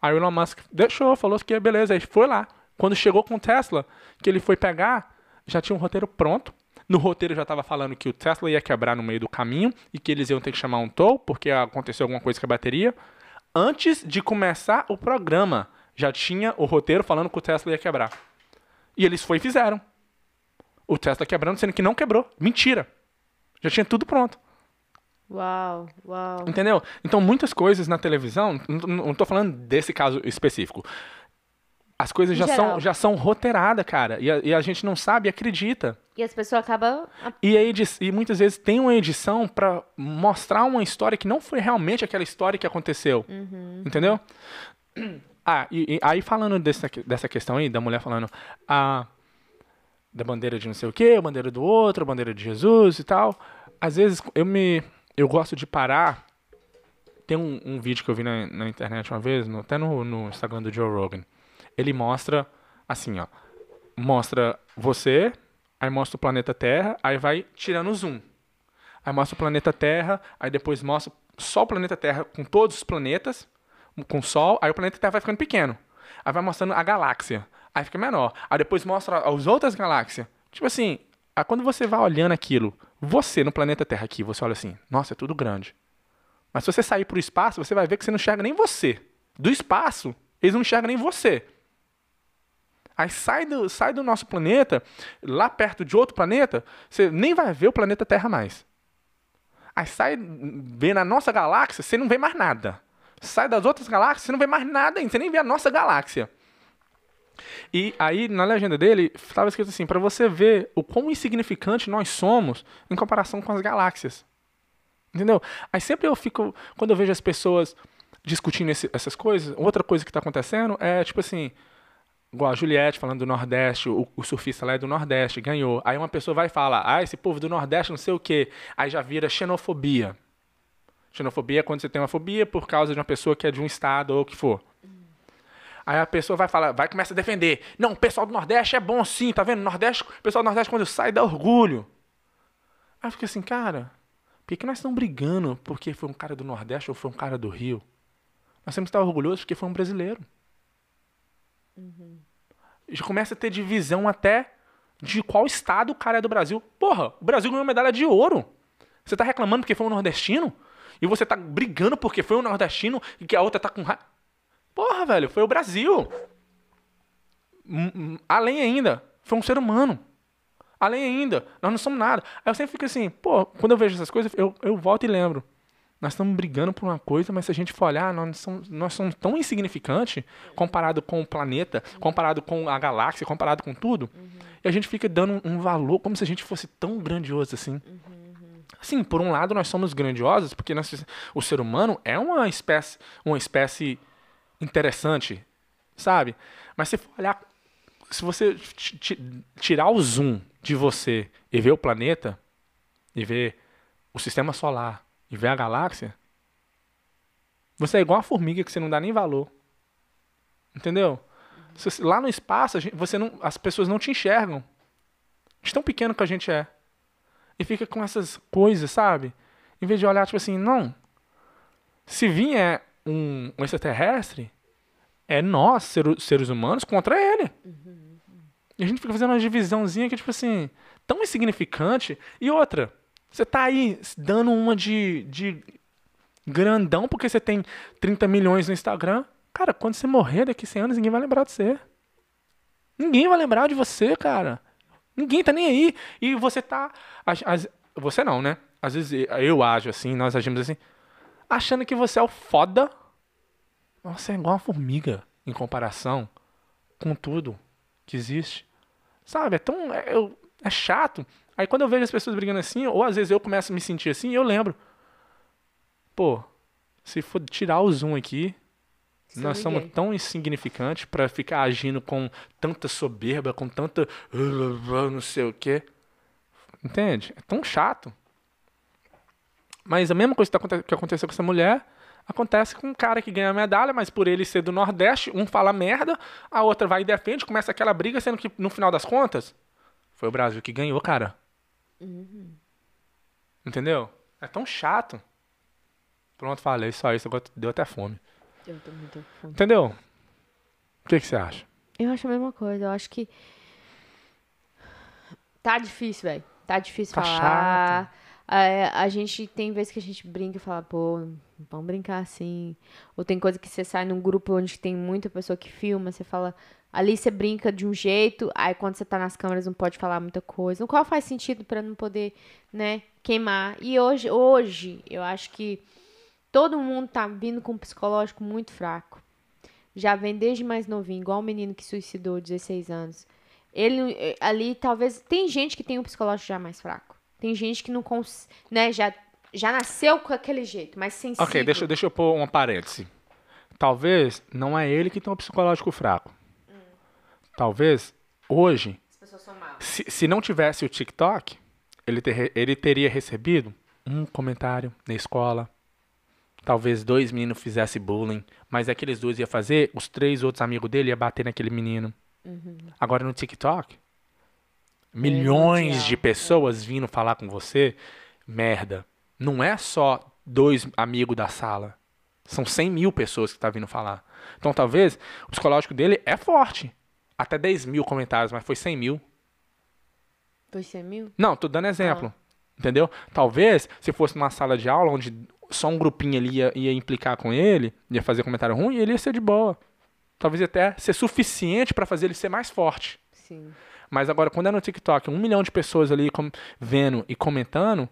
Aí o Elon Musk deixou, falou que beleza, aí foi lá. Quando chegou com o Tesla, que ele foi pegar, já tinha um roteiro pronto, No roteiro já tava falando que o Tesla ia quebrar no meio do caminho e que eles iam ter que chamar um tow porque aconteceu alguma coisa com a bateria. Antes de começar o programa, já tinha o roteiro falando que o Tesla ia quebrar. E eles foi e fizeram. O Tesla quebrando, sendo que não quebrou. Mentira. Já tinha tudo pronto. Uau, uau. Entendeu? Então, muitas coisas na televisão, não- tô falando desse caso específico. As coisas Em já geral. são, já são roteiradas, cara. E a, e a gente não sabe e acredita. E as pessoas acabam. E, e muitas vezes tem uma edição pra mostrar uma história que não foi realmente aquela história que aconteceu. Entendeu? Ah, e, e aí falando dessa, dessa questão aí, da mulher falando ah, da bandeira de não sei o quê, a bandeira do outro, a bandeira de Jesus e tal. Às vezes eu me. Eu gosto de parar. Tem um, um vídeo que eu vi na, na internet uma vez, no- até no, no Instagram do Joe Rogan. Ele mostra assim, ó. Mostra você, aí mostra o planeta Terra, aí vai tirando o zoom. Aí mostra o planeta Terra, aí depois mostra só o planeta Terra com todos os planetas, com o Sol, aí o planeta Terra vai ficando pequeno. Aí vai mostrando a galáxia, aí fica menor. Aí depois mostra as outras galáxias. Tipo assim, aí quando você vai olhando aquilo, você no planeta Terra aqui, você olha assim, nossa, é tudo grande. Mas se você sair pro espaço, você vai ver que você não enxerga nem você. Do espaço, eles não enxergam nem você. Aí sai do, sai do nosso planeta, lá perto de outro planeta, você nem vai ver o planeta Terra mais. Aí sai, vê na nossa galáxia, você não vê mais nada. Sai das outras galáxias, você não vê mais nada ainda, você nem vê a nossa galáxia. E aí, na legenda dele, estava escrito assim, para você ver o quão insignificante nós somos em comparação com as galáxias. Entendeu? Aí sempre eu fico, quando eu vejo as pessoas discutindo esse- essas coisas, outra coisa que está acontecendo é, tipo assim, igual a Juliette falando do Nordeste, o, o surfista lá é do Nordeste, ganhou. Aí uma pessoa vai falar, ah, esse povo do Nordeste não sei o quê. Aí já vira xenofobia. Xenofobia é quando você tem uma fobia por causa de uma pessoa que é de um estado ou o que for. Aí a pessoa vai falar, vai começar a defender. Não, o pessoal do Nordeste é bom sim, tá vendo? Nordeste, o pessoal do Nordeste quando sai dá orgulho. Aí eu fico assim, cara, por que, que nós estamos brigando porque foi um cara do Nordeste ou foi um cara do Rio? Nós temos que estar orgulhosos porque foi um brasileiro. Já começa a ter divisão até de qual estado o cara é do Brasil. Porra, o Brasil ganhou medalha de ouro. Você tá reclamando porque foi um nordestino? E você tá brigando porque foi um nordestino e que a outra tá com ra... Porra, velho, foi o Brasil. Hum, hum, Além ainda, foi um ser humano. Além ainda, nós não somos nada. Aí eu sempre fico assim, pô, quando eu vejo essas coisas, eu, eu volto e lembro. Nós estamos brigando por uma coisa, mas se a gente for olhar, nós somos, nós somos tão insignificantes comparado com o planeta, comparado com a galáxia, comparado com tudo. E a gente fica dando um valor como se a gente fosse tão grandioso assim. Sim, por um lado nós somos grandiosos, porque nós, o ser humano é uma espécie, uma espécie interessante, sabe? Mas se olhar, se você ti- ti- tirar o zoom de você e ver o planeta, e ver o sistema solar, e ver a galáxia, você é igual a formiga que você não dá nem valor. Entendeu? Lá no espaço, você não, as pessoas não te enxergam. De tão pequeno que a gente é. E fica com essas coisas, sabe? Em vez de olhar, tipo assim, não. Se vier um, um extraterrestre, é nós, ser- seres humanos, contra ele. E a gente fica fazendo uma divisãozinha que, tipo assim, tão insignificante. E outra, você tá aí dando uma de, de grandão porque você tem 30 milhões no Instagram. Cara, quando você morrer daqui a 100 anos, ninguém vai lembrar de você. Ninguém vai lembrar de você, cara. Ninguém tá nem aí. E você tá. as- Você não, né? Às vezes eu ajo assim, nós agimos assim, achando que você é o foda. Você é igual uma formiga em comparação com tudo que existe. Sabe? É tão. É, é chato. Aí quando eu vejo as pessoas brigando assim, ou às vezes eu começo a me sentir assim, eu lembro. Pô, se for tirar o zoom aqui, nós somos tão insignificantes pra ficar agindo com tanta soberba, com tanta. não sei o quê. Entende? É tão chato. Mas a mesma coisa que, tá aconteceu com essa mulher acontece com um cara que ganha a medalha, mas por ele ser do Nordeste, um fala merda, a outra vai e defende, começa aquela briga, sendo que no final das contas foi o Brasil que ganhou, cara. Entendeu? É tão chato. Pronto, falei só isso, agora deu até fome. Eu tô muito fome. Entendeu? O que, que você acha? Eu acho a mesma coisa. Eu acho que. Tá difícil, velho. Tá difícil Tá falar. É, a gente tem vezes que a gente brinca e fala, pô, vamos brincar assim. Ou tem coisa que você sai num grupo onde tem muita pessoa que filma, você fala. Ali você brinca de um jeito, aí quando você tá nas câmeras não pode falar muita coisa. O qual faz sentido pra não poder, né, queimar. E hoje, hoje, eu acho que todo mundo tá vindo com um psicológico muito fraco. Já vem desde mais novinho, igual o menino que suicidou, 16 anos. Ele eh, ali talvez tem gente que tem um psicológico já mais fraco. Tem gente que não cons, né, já já nasceu com aquele jeito, mais sensível. Ok, deixa, deixa eu pôr uma parêntese. Talvez não é ele que tem um psicológico fraco. Talvez hoje, se, se não tivesse o TikTok, ele, ter- ele teria recebido um comentário na escola. Talvez dois meninos fizessem bullying, mas aqueles dois ia fazer, os três outros amigos dele ia bater naquele menino. Agora no TikTok, milhões mundial, de pessoas vindo falar com você, merda. Não é só dois amigos da sala. São 100 mil pessoas que tá vindo falar. Então talvez o psicológico dele é forte. Até 10 mil comentários, mas foi 100 mil. Foi 100 mil? Não, tô dando exemplo. Entendeu? Talvez, se fosse numa sala de aula onde só um grupinho ali ia, ia implicar com ele, ia fazer comentário ruim, ele ia ser de boa. Talvez até ser suficiente para fazer ele ser mais forte. Sim. Mas agora, quando é no TikTok, um milhão de pessoas ali vendo e comentando,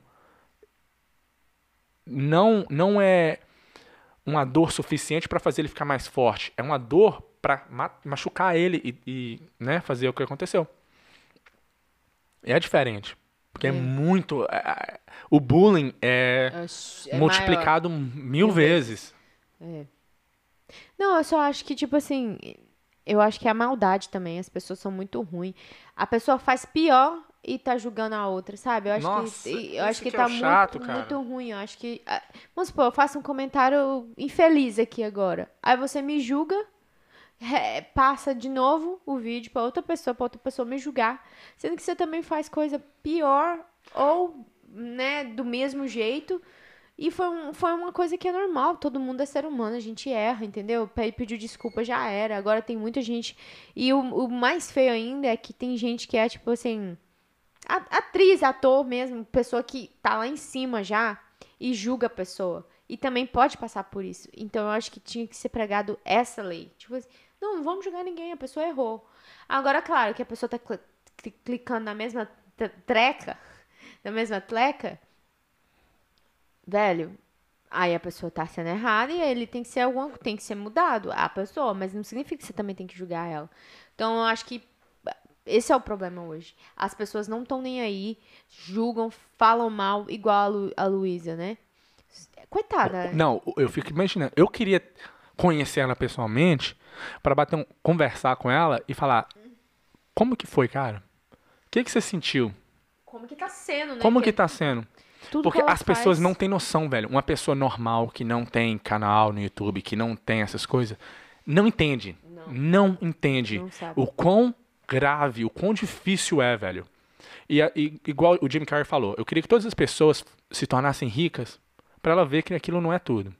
não, não é uma dor suficiente para fazer ele ficar mais forte. É uma dor para machucar ele e, e, né, fazer o que aconteceu. É diferente. Porque é, É. muito. é- é- o bullying é, É, é multiplicado mil Mil vezes. maior. Não, eu só acho que, tipo assim, eu acho que é a maldade também. As pessoas são muito ruins. A pessoa faz pior e tá julgando a outra, sabe? Eu acho Nossa, que, eu acho que, que é tá o chato, muito, cara. muito ruim. Eu acho que. ah, Vamos supor, eu faço um comentário infeliz aqui agora. Aí você me julga, passa de novo o vídeo pra outra pessoa, pra outra pessoa me julgar. Sendo que você também faz coisa pior ou, né, do mesmo jeito. E foi, um, foi uma coisa que é normal, todo mundo é ser humano, a gente erra, entendeu? Pe- Pediu desculpa, já era. Agora tem muita gente. E o, o mais feio ainda é que tem gente que é, tipo assim. Atriz, ator mesmo, pessoa que tá lá em cima já e julga a pessoa. E também pode passar por isso. Então eu acho que tinha que ser pregado essa lei. Tipo assim, não, não vamos julgar ninguém, a pessoa errou. Agora, claro que a pessoa tá cl- cli- clicando na mesma treca, na mesma tleca, velho, aí a pessoa tá sendo errada e ele tem que ser alguma, tem que ser mudado, a pessoa, mas não significa que você também tem que julgar ela. Então eu acho que esse é o problema hoje. As pessoas não estão nem aí, julgam, falam mal, igual a Luísa, né? Coitada. Não, eu fico imaginando. Eu queria conhecer ela pessoalmente para bater um, conversar com ela e falar como que foi, cara? O que que você sentiu? Como que tá sendo, né? Como que tá sendo? tudo Porque que as pessoas faz- não têm noção, velho. Uma pessoa normal que não tem canal no YouTube, que não tem essas coisas, não entende. Não, entende Não o quão grave, o quão difícil é, velho. E, e igual o Jim Carrey falou, eu queria que todas as pessoas se tornassem ricas para ela ver que aquilo não é tudo.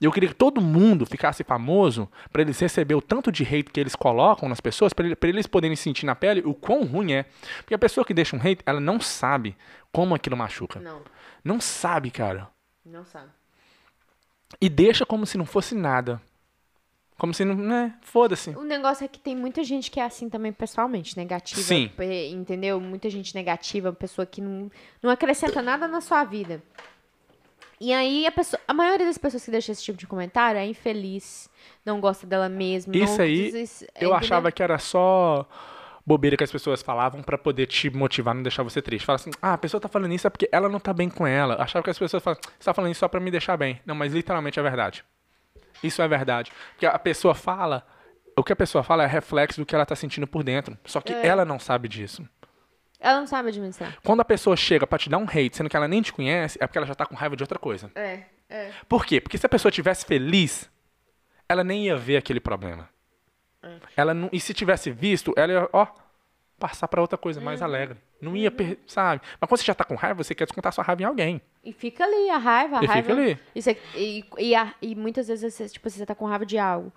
Eu queria que todo mundo ficasse famoso para eles receber o tanto de hate que eles colocam nas pessoas, para eles poderem sentir na pele o quão ruim é. Porque a pessoa que deixa um hate, ela não sabe como aquilo machuca. Não, Não sabe, cara. não sabe. E deixa como se não fosse nada. Como se não, né, foda-se. O negócio é que tem muita gente que é assim também pessoalmente, negativa. Sim. Entendeu? Muita gente negativa, pessoa que não, não acrescenta nada na sua vida. E aí a pessoa, a maioria das pessoas que deixam esse tipo de comentário é infeliz, não gosta dela mesma. Isso aí, diz- Eu achava que era só bobeira que as pessoas falavam pra poder te motivar, não deixar você triste. Fala assim, ah, a pessoa tá falando isso é porque ela não tá bem com ela. Eu achava que as pessoas falavam, você tá falando isso só pra me deixar bem. Não, mas literalmente é verdade. Isso é verdade. Porque a pessoa fala, o que a pessoa fala é reflexo do que ela tá sentindo por dentro. Só que ela não sabe disso. Ela não sabe administrar. Quando a pessoa chega pra te dar um hate, sendo que ela nem te conhece, é porque ela já tá com raiva de outra coisa. É, é. Por quê? Porque se a pessoa tivesse feliz, ela nem ia ver aquele problema. Ela não, e se tivesse visto, ela ia, ó, passar pra outra coisa mais alegre. Não ia, per- sabe? Mas quando você já tá com raiva, você quer descontar sua raiva em alguém. E fica ali a raiva, a E raiva. fica ali. Isso é- e, e, a- e muitas vezes, você, tipo, você tá com raiva de algo.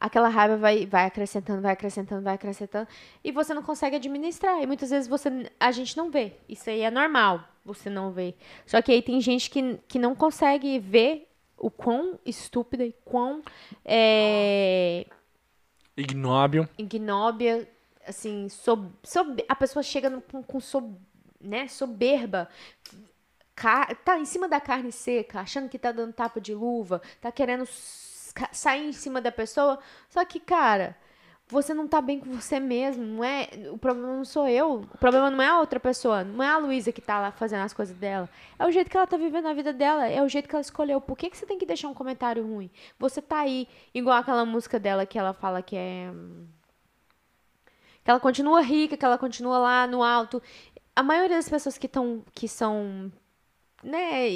Aquela raiva vai, vai acrescentando, vai acrescentando, vai acrescentando, e você não consegue administrar. E muitas vezes você, a gente não vê. Isso aí é normal, você não vê. Só que aí tem gente que, que não consegue ver o quão estúpida e quão é, Ignóbio. ignóbia, assim, sob, sob- a pessoa chega no- com, com sob- né, soberba, tá em cima da carne seca, achando que tá dando tapa de luva, tá querendo sair em cima da pessoa, só que, cara, você não tá bem com você mesmo, não é, o problema não sou eu, o problema não é a outra pessoa, não é a Luísa que tá lá fazendo as coisas dela, é o jeito que ela tá vivendo a vida dela, é o jeito que ela escolheu, por que que você tem que deixar um comentário ruim? Você tá aí, igual aquela música dela que ela fala que é que ela continua rica, que ela continua lá no alto. A maioria das pessoas que estão que são né,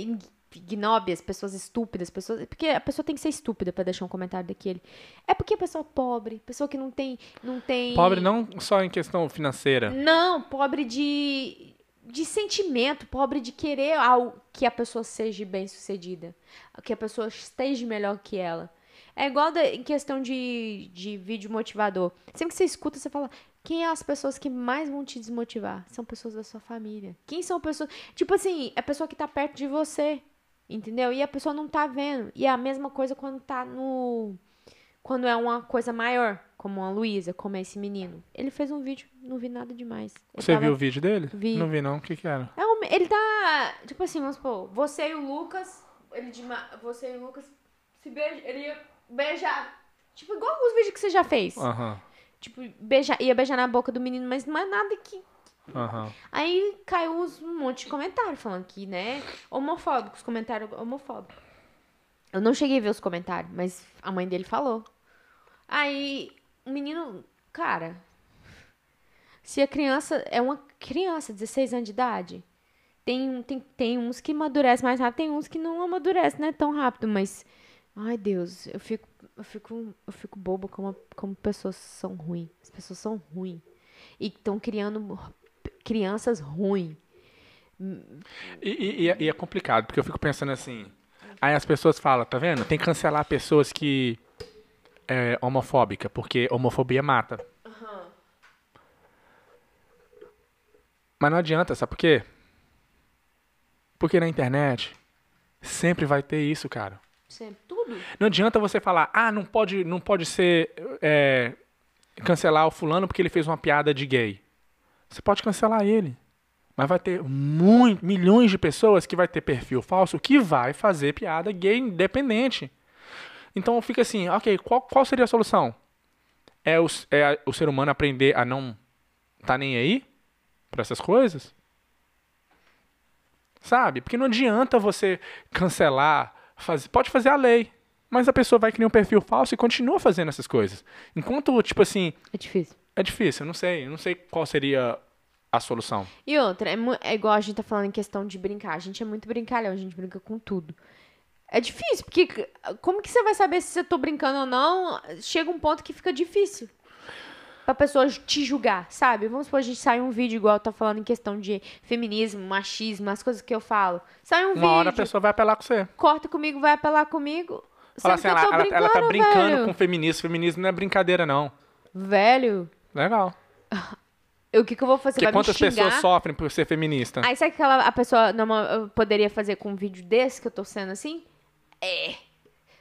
ignóbias, pessoas estúpidas, pessoas, porque a pessoa tem que ser estúpida pra deixar um comentário daquele. É porque a pessoa é pobre, pessoa que não tem não tem Pobre não só em questão financeira. Não, pobre de de sentimento, pobre de querer algo que a pessoa seja bem-sucedida, que a pessoa esteja melhor que ela. É igual da- em questão de, de vídeo motivador. Sempre que você escuta, você fala: quem é as pessoas que mais vão te desmotivar? São pessoas da sua família. Quem são pessoas. Tipo assim, é a pessoa que tá perto de você. Entendeu? E a pessoa não tá vendo. E é a mesma coisa quando tá no. Quando é uma coisa maior, como a Luísa, como é esse menino. Ele fez um vídeo, não vi nada demais. Ele Você tava- viu o vídeo dele? Vi. Não vi não. O que que era? é um- ele tá. Tipo assim, vamos supor, você e o Lucas. Ele de ma- Você e o Lucas se beijam. Ele ia beijar. Tipo, igual os vídeos que você já fez. Aham. Tipo, beijar, ia beijar na boca do menino, mas não é nada que. Aham. Aí caiu um monte de comentário falando que, né? Homofóbicos, comentário homofóbico. Eu não cheguei a ver os comentários, mas a mãe dele falou. Aí, o menino, cara. Se a criança é uma criança, 16 anos de idade, tem, tem, tem uns que amadurecem mais rápido, tem uns que não amadurecem, né, tão rápido, mas. Ai, Deus, eu fico, eu fico, eu fico boba como, como pessoas são ruins. As pessoas são ruins. E estão criando crianças ruins. E, e- e é- e é complicado, porque eu fico pensando assim. Aí as pessoas falam, tá vendo? Tem que cancelar pessoas que é homofóbica, porque homofobia mata. Mas não adianta, sabe por quê? Porque na internet sempre vai ter isso, cara. Sempre, tudo. Não adianta você falar, ah, não pode, não pode ser é, cancelar o fulano porque ele fez uma piada de gay. Você pode cancelar ele. Mas vai ter muito, milhões de pessoas que vai ter perfil falso que vai fazer piada gay independente. Então fica assim, ok, qual, qual seria a solução? É o, é o ser humano aprender a não tá nem aí para essas coisas? Sabe? Porque não adianta você cancelar, fazer, pode fazer a lei, mas a pessoa vai criar um perfil falso e continua fazendo essas coisas. Enquanto, tipo assim, É difícil. é difícil, eu não sei, eu não sei qual seria a solução. E outra, é, é igual a gente tá falando em questão de brincar. A gente é muito brincalhão, a gente brinca com tudo. É difícil, porque como que você vai saber se eu tô brincando ou não? Chega um ponto que fica difícil. Pra pessoa te julgar, sabe? Vamos supor, a gente sai um vídeo igual tá falando em questão de feminismo, machismo, as coisas que eu falo. Sai um Uma vídeo, hora a pessoa vai apelar com você. corta comigo, vai apelar comigo. Sendo assim, ela, ela, ela tá brincando velho. com feminismo. Feminismo não é brincadeira, não. Velho, Legal. o que, que eu vou fazer? Porque vai quantas pessoas sofrem por ser feminista? Aí sabe o que aquela, a pessoa normal, eu poderia fazer com um vídeo desse que eu tô sendo assim? É.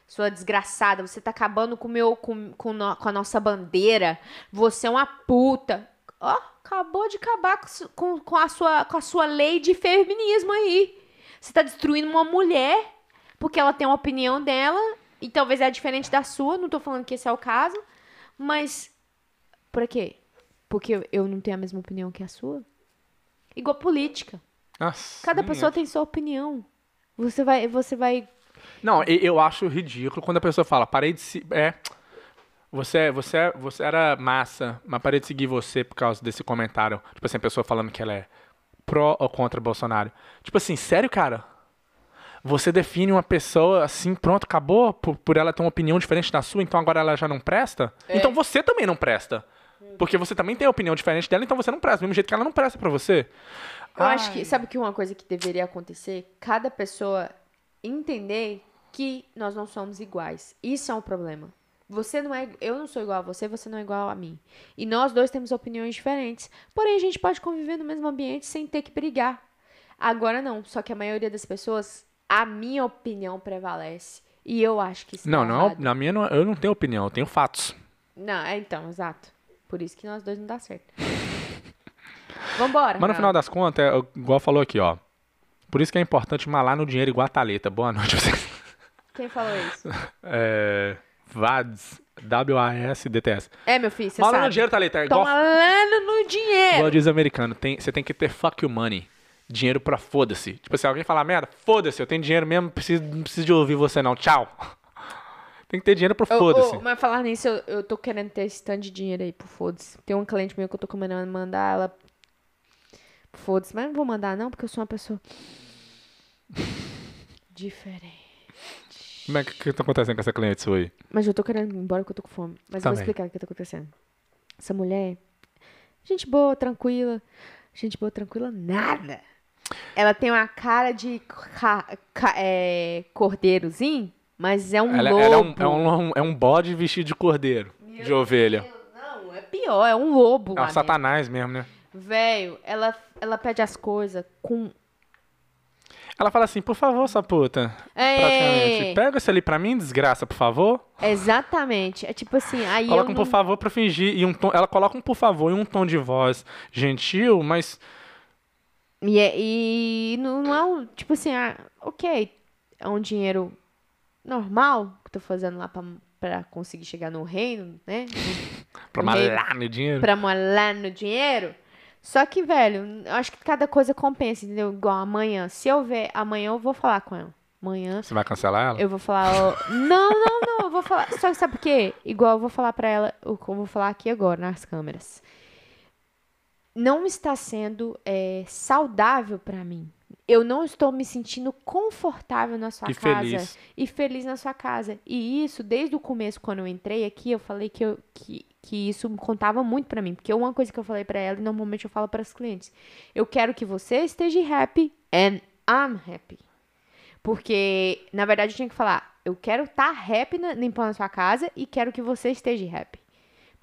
Sua desgraçada, você tá acabando com, meu, com, com, no- com a nossa bandeira. Você é uma puta. Ó, acabou de acabar com, com, a sua, com a sua lei de feminismo aí. Você tá destruindo uma mulher porque ela tem uma opinião dela e talvez é diferente da sua. Não tô falando que esse é o caso. Mas, por quê? Porque eu- não tenho a mesma opinião que a sua? Igual política. Nossa, Cada pessoa tem sua opinião. Você vai, você vai. Não, eu acho ridículo quando a pessoa fala, parei de se. É. Você, você, você era massa, mas parei de seguir você por causa desse comentário. Tipo assim, a pessoa falando que ela é pró ou contra Bolsonaro. Tipo assim, sério, cara? Você define uma pessoa assim, pronto, acabou, por, por ela ter uma opinião diferente da sua, então agora ela já não presta? Então você também não presta. Porque você também tem a opinião diferente dela, então você não presta. Do mesmo jeito que ela não presta pra você. Eu acho que. Sabe que uma coisa que deveria acontecer? Cada pessoa entender que nós não somos iguais. Isso é um problema. Você não é. Eu não sou igual a você, você não é igual a mim. E nós dois temos opiniões diferentes. Porém, a gente pode conviver no mesmo ambiente sem ter que brigar. Agora não. Só que a maioria das pessoas, a minha opinião prevalece. E eu acho que isso Não, tá não, é errado. na minha não- eu não tenho opinião, eu tenho fatos. Não, é então, exato. Por isso que nós dois não dá certo. Vambora. Mas no Renato. final das contas, é, igual falou aqui, ó. Por isso que é importante malar no dinheiro igual a Thalita. Boa noite. vocês. Quem falou isso? É, VADS, W-A-S-D-T-S. É, meu filho, você Malar sabe. no dinheiro, Thalita. É Tô malando no dinheiro. igual diz americano. Tem, você tem que ter fuck you money. Dinheiro pra foda-se. Tipo, se alguém falar merda, foda-se, eu tenho dinheiro mesmo, preciso, não preciso de ouvir você não. Tchau. Tem que ter dinheiro pro foda-se. mas falar nisso, eu, eu tô querendo ter esse tanto de dinheiro aí pro foda-se. Tem um cliente meu que eu tô combinando mandar ela. pro Foda-se, mas não vou mandar não, porque eu sou uma pessoa. Diferente. Como é que, que tá acontecendo com essa cliente sua aí? Mas eu tô querendo ir embora porque eu tô com fome. Mas Tá eu vou explicar o que tá acontecendo. Essa mulher, gente boa, tranquila. Gente boa, tranquila, nada. Ela tem uma cara de ca- ca- é, cordeirozinho, mas é um Ela, lobo. ela é, um, é, um, é um bode vestido de cordeiro, de ovelha. Não, é pior, é um lobo. É um satanás mesmo, né? Velho, ela, ela pede as coisas com. Ela fala assim, por favor, sua puta. É. Praticamente. Pega isso ali pra mim, desgraça, por favor. Exatamente. É tipo assim, aí Coloca eu um não... por favor pra fingir. E um tom, ela coloca um por favor e um tom de voz gentil, mas E, é- e não, não é um. Tipo assim, ah, ok. É um dinheiro normal que eu tô fazendo lá pra, pra conseguir chegar no reino, né? pra malar no dinheiro. pra molar no dinheiro. Só que, velho, eu acho que cada coisa compensa, entendeu? Igual amanhã. Se eu ver, amanhã eu vou falar com ela. Amanhã Você vai cancelar ela? eu vou falar. ó, não, não, não. Eu vou falar. Só que sabe por quê? Igual eu vou falar pra ela. O que eu vou falar aqui agora, nas câmeras. Não está sendo é, saudável pra mim. Eu não estou me sentindo confortável na sua E casa feliz. e feliz na sua casa. E isso, desde o começo, quando eu entrei aqui, eu falei que, eu, que, que isso contava muito pra mim. Porque uma coisa que eu falei pra ela, e normalmente eu falo para os clientes: eu quero que você esteja happy and I'm happy. Porque, na verdade, eu tinha que falar: eu quero estar happy na, limpando a sua casa e quero que você esteja happy.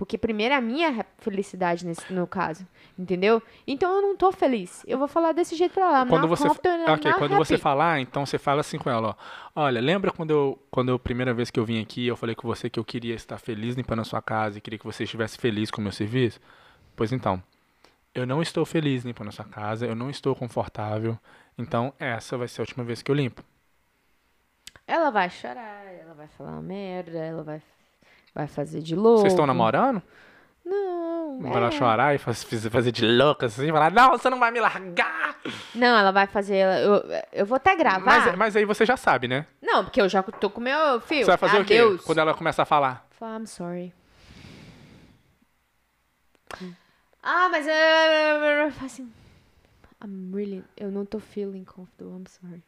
Porque primeiro é a minha felicidade nesse, no caso, entendeu? Então eu não tô feliz. Eu vou falar desse jeito pra ela. Quando você, ok, quando você falar, então você fala assim com ela, ó. Olha, lembra quando eu, quando eu, primeira vez que eu vim aqui, eu falei com você que eu queria estar feliz limpando a sua casa e queria que você estivesse feliz com o meu serviço? Pois então, eu não estou feliz limpando a sua casa, eu não estou confortável, então essa vai ser a última vez que eu limpo. Ela vai chorar, ela vai falar merda, ela vai, vai fazer de louco. Vocês estão namorando? Não, ela é. chorar e faz- fiz- fazer de louca assim, falar, não, você não vai me largar! Não, ela vai fazer. Eu, eu vou até gravar. Mas, mas aí você já sabe, né? Não, porque eu já tô com meu filho. Você vai fazer Adeus. o quê? Quando ela começa a falar. Falar, I'm sorry. Ah, mas eu, assim, I'm really, eu não tô feeling comfortable, I'm sorry.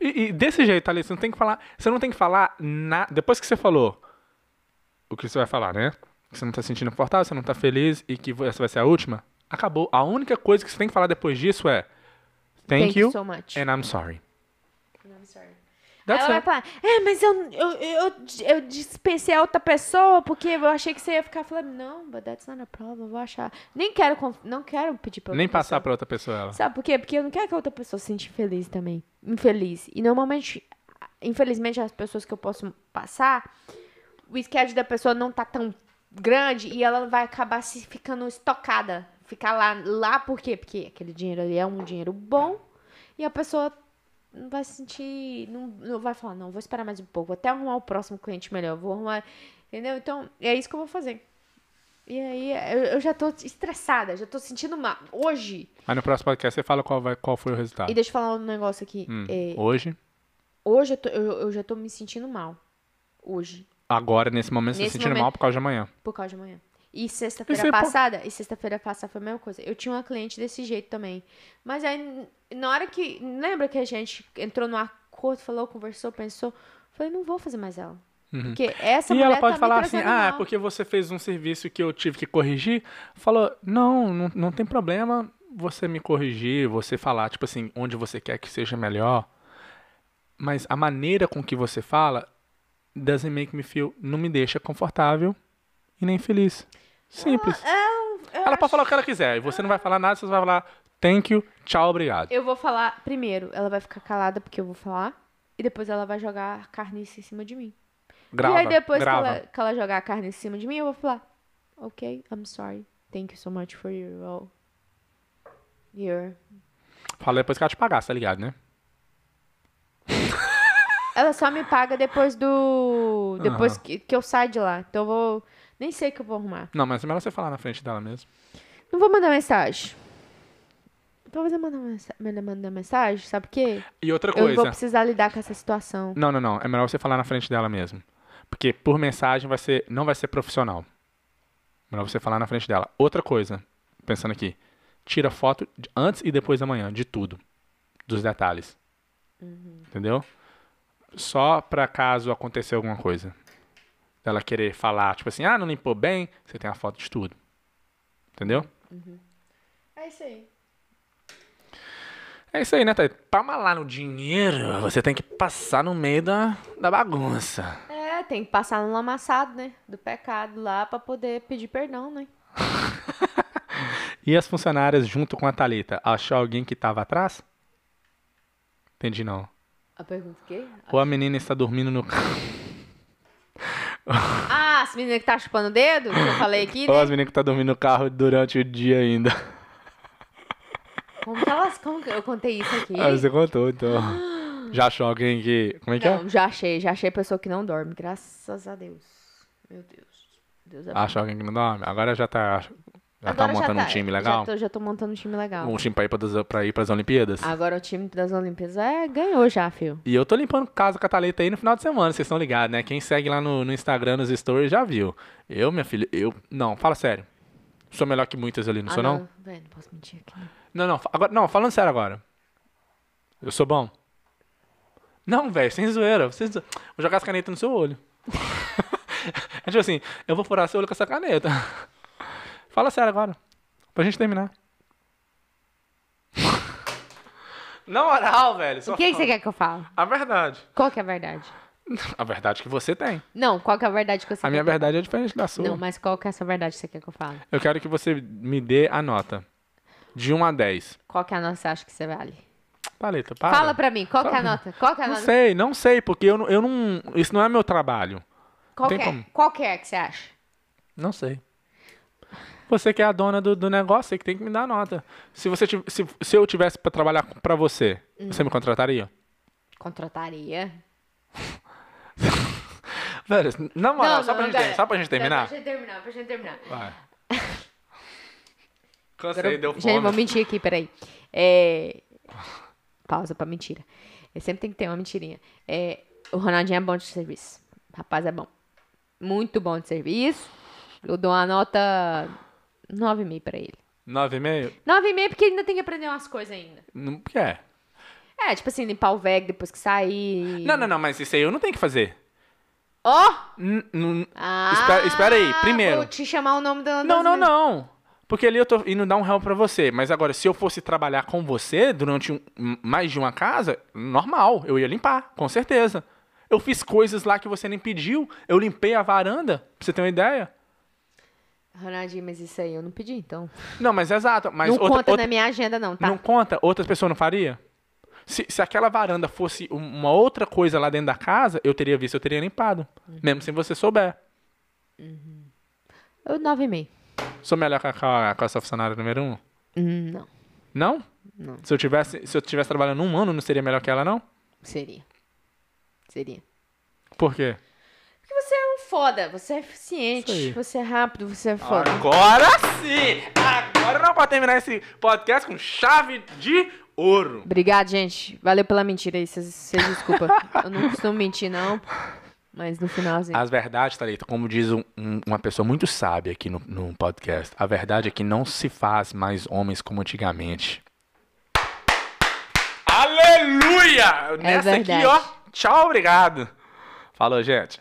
E, e- desse jeito, Alice, você não tem que falar. Você não tem que falar na, Depois que você falou o que você vai falar, né? Que você não tá se sentindo confortável, você não tá feliz e que essa vai ser a última. Acabou. A única coisa que você tem que falar depois disso é Thank, you, so much. and I'm sorry. I'm sorry. That's ela vai falar, é, mas eu, eu, eu, eu dispensei a outra pessoa porque eu achei que você ia ficar falando, não, but that's not a problem, eu vou achar. Nem quero, não quero pedir pra outra Nem passar pessoa. pra outra pessoa ela. Sabe por quê? Porque eu não quero que a outra pessoa se sinta infeliz também. Infeliz. E normalmente, infelizmente, as pessoas que eu posso passar, o schedule da pessoa não tá tão grande e ela vai acabar se ficando estocada. Ficar lá, lá por quê? Porque aquele dinheiro ali é um dinheiro bom e a pessoa não vai se sentir. Não, não vai falar, não, vou esperar mais um pouco, vou até arrumar o próximo cliente melhor, vou arrumar. Entendeu? Então, é isso que eu vou fazer. E aí, eu, eu já tô estressada, já tô sentindo mal. Hoje, Aí no próximo podcast você fala qual, vai, qual foi o resultado. e deixa eu falar um negócio aqui. Hum, É, Hoje, hoje eu, tô- eu- eu já tô me sentindo mal. Hoje. Agora, nesse momento, você tá Nesse sentindo momento- mal por causa de amanhã. Por causa de amanhã. E sexta-feira você, passada, e sexta-feira passada foi a mesma coisa. Eu tinha uma cliente desse jeito também. Mas aí, na hora que. Lembra que a gente entrou no acordo, falou, conversou, pensou? Falei, não vou fazer mais ela. Porque essa Uhum. e ela pode tá falar assim, ah, é mal. porque você fez um serviço que eu tive que corrigir. Falou, não, não, não tem problema você me corrigir, você falar, tipo assim, onde você quer que seja melhor. Mas a maneira com que você fala doesn't make me feel, não me deixa confortável e nem feliz. Simples. ela pode falar o que ela quiser e você não vai falar nada, você vai falar thank you, tchau, obrigado. Eu vou falar primeiro, ela vai ficar calada porque eu vou falar. E depois ela vai jogar a carniça em cima de mim. Grava, e aí depois que grava. ela, que ela jogar a carne em cima de mim, eu vou falar, ok, I'm sorry. Thank you so much for your all. Your... Fala depois que ela te pagar, tá ligado, né? Ela só me paga depois do. Depois que, que eu saio de lá. Então eu vou. Nem sei o que eu vou arrumar. Não, mas é melhor você falar na frente dela mesmo. Não vou mandar mensagem. Talvez eu mandar, mensa- mandar, mensagem, sabe por quê? E outra Eu vou coisa. precisar lidar com essa situação. Não, não, não. É melhor você falar na frente dela mesmo. Porque por mensagem vai ser, não vai ser profissional. Melhor você falar na frente dela. Outra coisa, pensando aqui. Tira foto antes e depois da manhã, de tudo. Dos detalhes. Entendeu? Só pra caso acontecer alguma coisa. Ela querer falar, tipo assim, ah, não limpou bem, você tem a foto de tudo. Entendeu? É isso aí. É isso aí, né, Thaí? Pra malar no dinheiro, você tem que passar no meio da, da bagunça. É, tem que passar no lamaçado, né? Do pecado lá pra poder pedir perdão, né? E as funcionárias, junto com a Thalita, achou alguém que tava atrás? Entendi, não. A pergunta o quê? Ou a menina está dormindo no carro. Ah, as meninas que tá chupando o dedo, que eu falei aqui, Ou né? as meninas que tá dormindo no carro durante o dia ainda. Como que elas. Como que eu contei isso aqui? Ah, você contou, então. Já achou alguém que. Como é que é? Não, já achei, já achei pessoa que não dorme, graças a Deus. Meu Deus. Deus é bom. Achou alguém que não dorme? Agora já tá. Já Agora tá montando um tá- time legal? Já tô, já tô montando um time legal. Um time pra ir, pra, pra ir pras Olimpíadas? Agora o time das Olimpíadas é, ganhou já, fio. E eu tô limpando casa com a Thalita aí no final de semana, vocês estão ligados, né? Quem segue lá no, no Instagram, nos stories, já viu. Eu, minha filha, eu. Não, fala sério. Sou melhor que muitas ali, não ah, sou não? Véi, não posso mentir aqui. Não, não, agora, não, falando sério agora. Eu sou bom? Não, velho, sem zoeira. Zo- Vou jogar as canetas no seu olho. é tipo assim, eu vou furar seu olho com essa caneta. Fala sério agora. Pra gente terminar. Na moral, velho. só O que, que fala- você quer que eu fale? A verdade. Qual que é a verdade? A verdade que você tem. Não, qual que é a verdade que você A minha que verdade é diferente da sua. Não, mas qual que é essa verdade que você quer que eu fale? Eu quero que você me dê a nota. De 1 a 10. Qual que é a nota que você acha que você vale? Paleta, para. Fala pra mim, qual que é a Fala. nota? Qual que é a Não nota? sei, não sei, porque eu não, eu não. Isso não é meu trabalho. Qual que é? como. Qual que é que você acha? Não sei. Você que é a dona do, do negócio, você que tem que me dar nota. Se, você, se, se eu tivesse pra trabalhar pra você, você me contrataria? Contrataria. Velho, na moral, só, pra gente, pera. ter- só pra gente terminar? Pra gente terminar, pra gente terminar. Vai. Agora Cansei, eu- deu Gente, vou fome. mentir aqui, peraí. É... Pausa pra mentira. Eu sempre tem que ter uma mentirinha. É... O Ronaldinho é bom de serviço. Rapaz, é bom. Muito bom de serviço. Eu dou uma nota 9,5 pra ele. 9,5? 9,5 porque ele ainda tem que aprender umas coisas ainda. Não quer. É, tipo assim, limpar o VEG depois que sair. Não, não, não, mas isso aí eu não tenho que fazer. Ó! N- Ah, Espera- espera aí, primeiro. Vou te chamar o nome da. Não, não, não. Porque ali eu tô indo dar um help pra você. Mas agora, se eu fosse trabalhar com você durante um- mais de uma casa, normal, eu ia limpar, com certeza. Eu fiz coisas lá que você nem pediu. Eu limpei a varanda, pra você ter uma ideia. Ronaldinho, mas isso aí eu não pedi, então. Não, mas é exato. Mas não outra, conta outra- na minha agenda, não, tá? Não conta? Outras pessoas não faria? Se, se aquela varanda fosse um- uma outra coisa lá dentro da casa, eu teria visto, eu teria limpado. Uhum. Mesmo sem você souber. Eu 9,5. Sou melhor que a, com a, com essa funcionária número um? Hum, não, Não? Não. Se eu tivesse, se eu tivesse trabalhando um ano, não seria melhor que ela, não? seria. Seria. Por quê? Porque você é um foda, você é eficiente, você é rápido, você é foda. Agora sim! Agora não pode terminar esse podcast com chave de ouro. Obrigado, gente. Valeu pela mentira aí, vocês desculpa. eu não costumo mentir, não. Mas no finalzinho. As verdades, Thalita, como diz um- um- uma pessoa muito sábia aqui no, no podcast, a verdade é que não se faz mais homens como antigamente. Aleluia! Nessa aqui, verdade. ó. Tchau, obrigado. Falou, gente.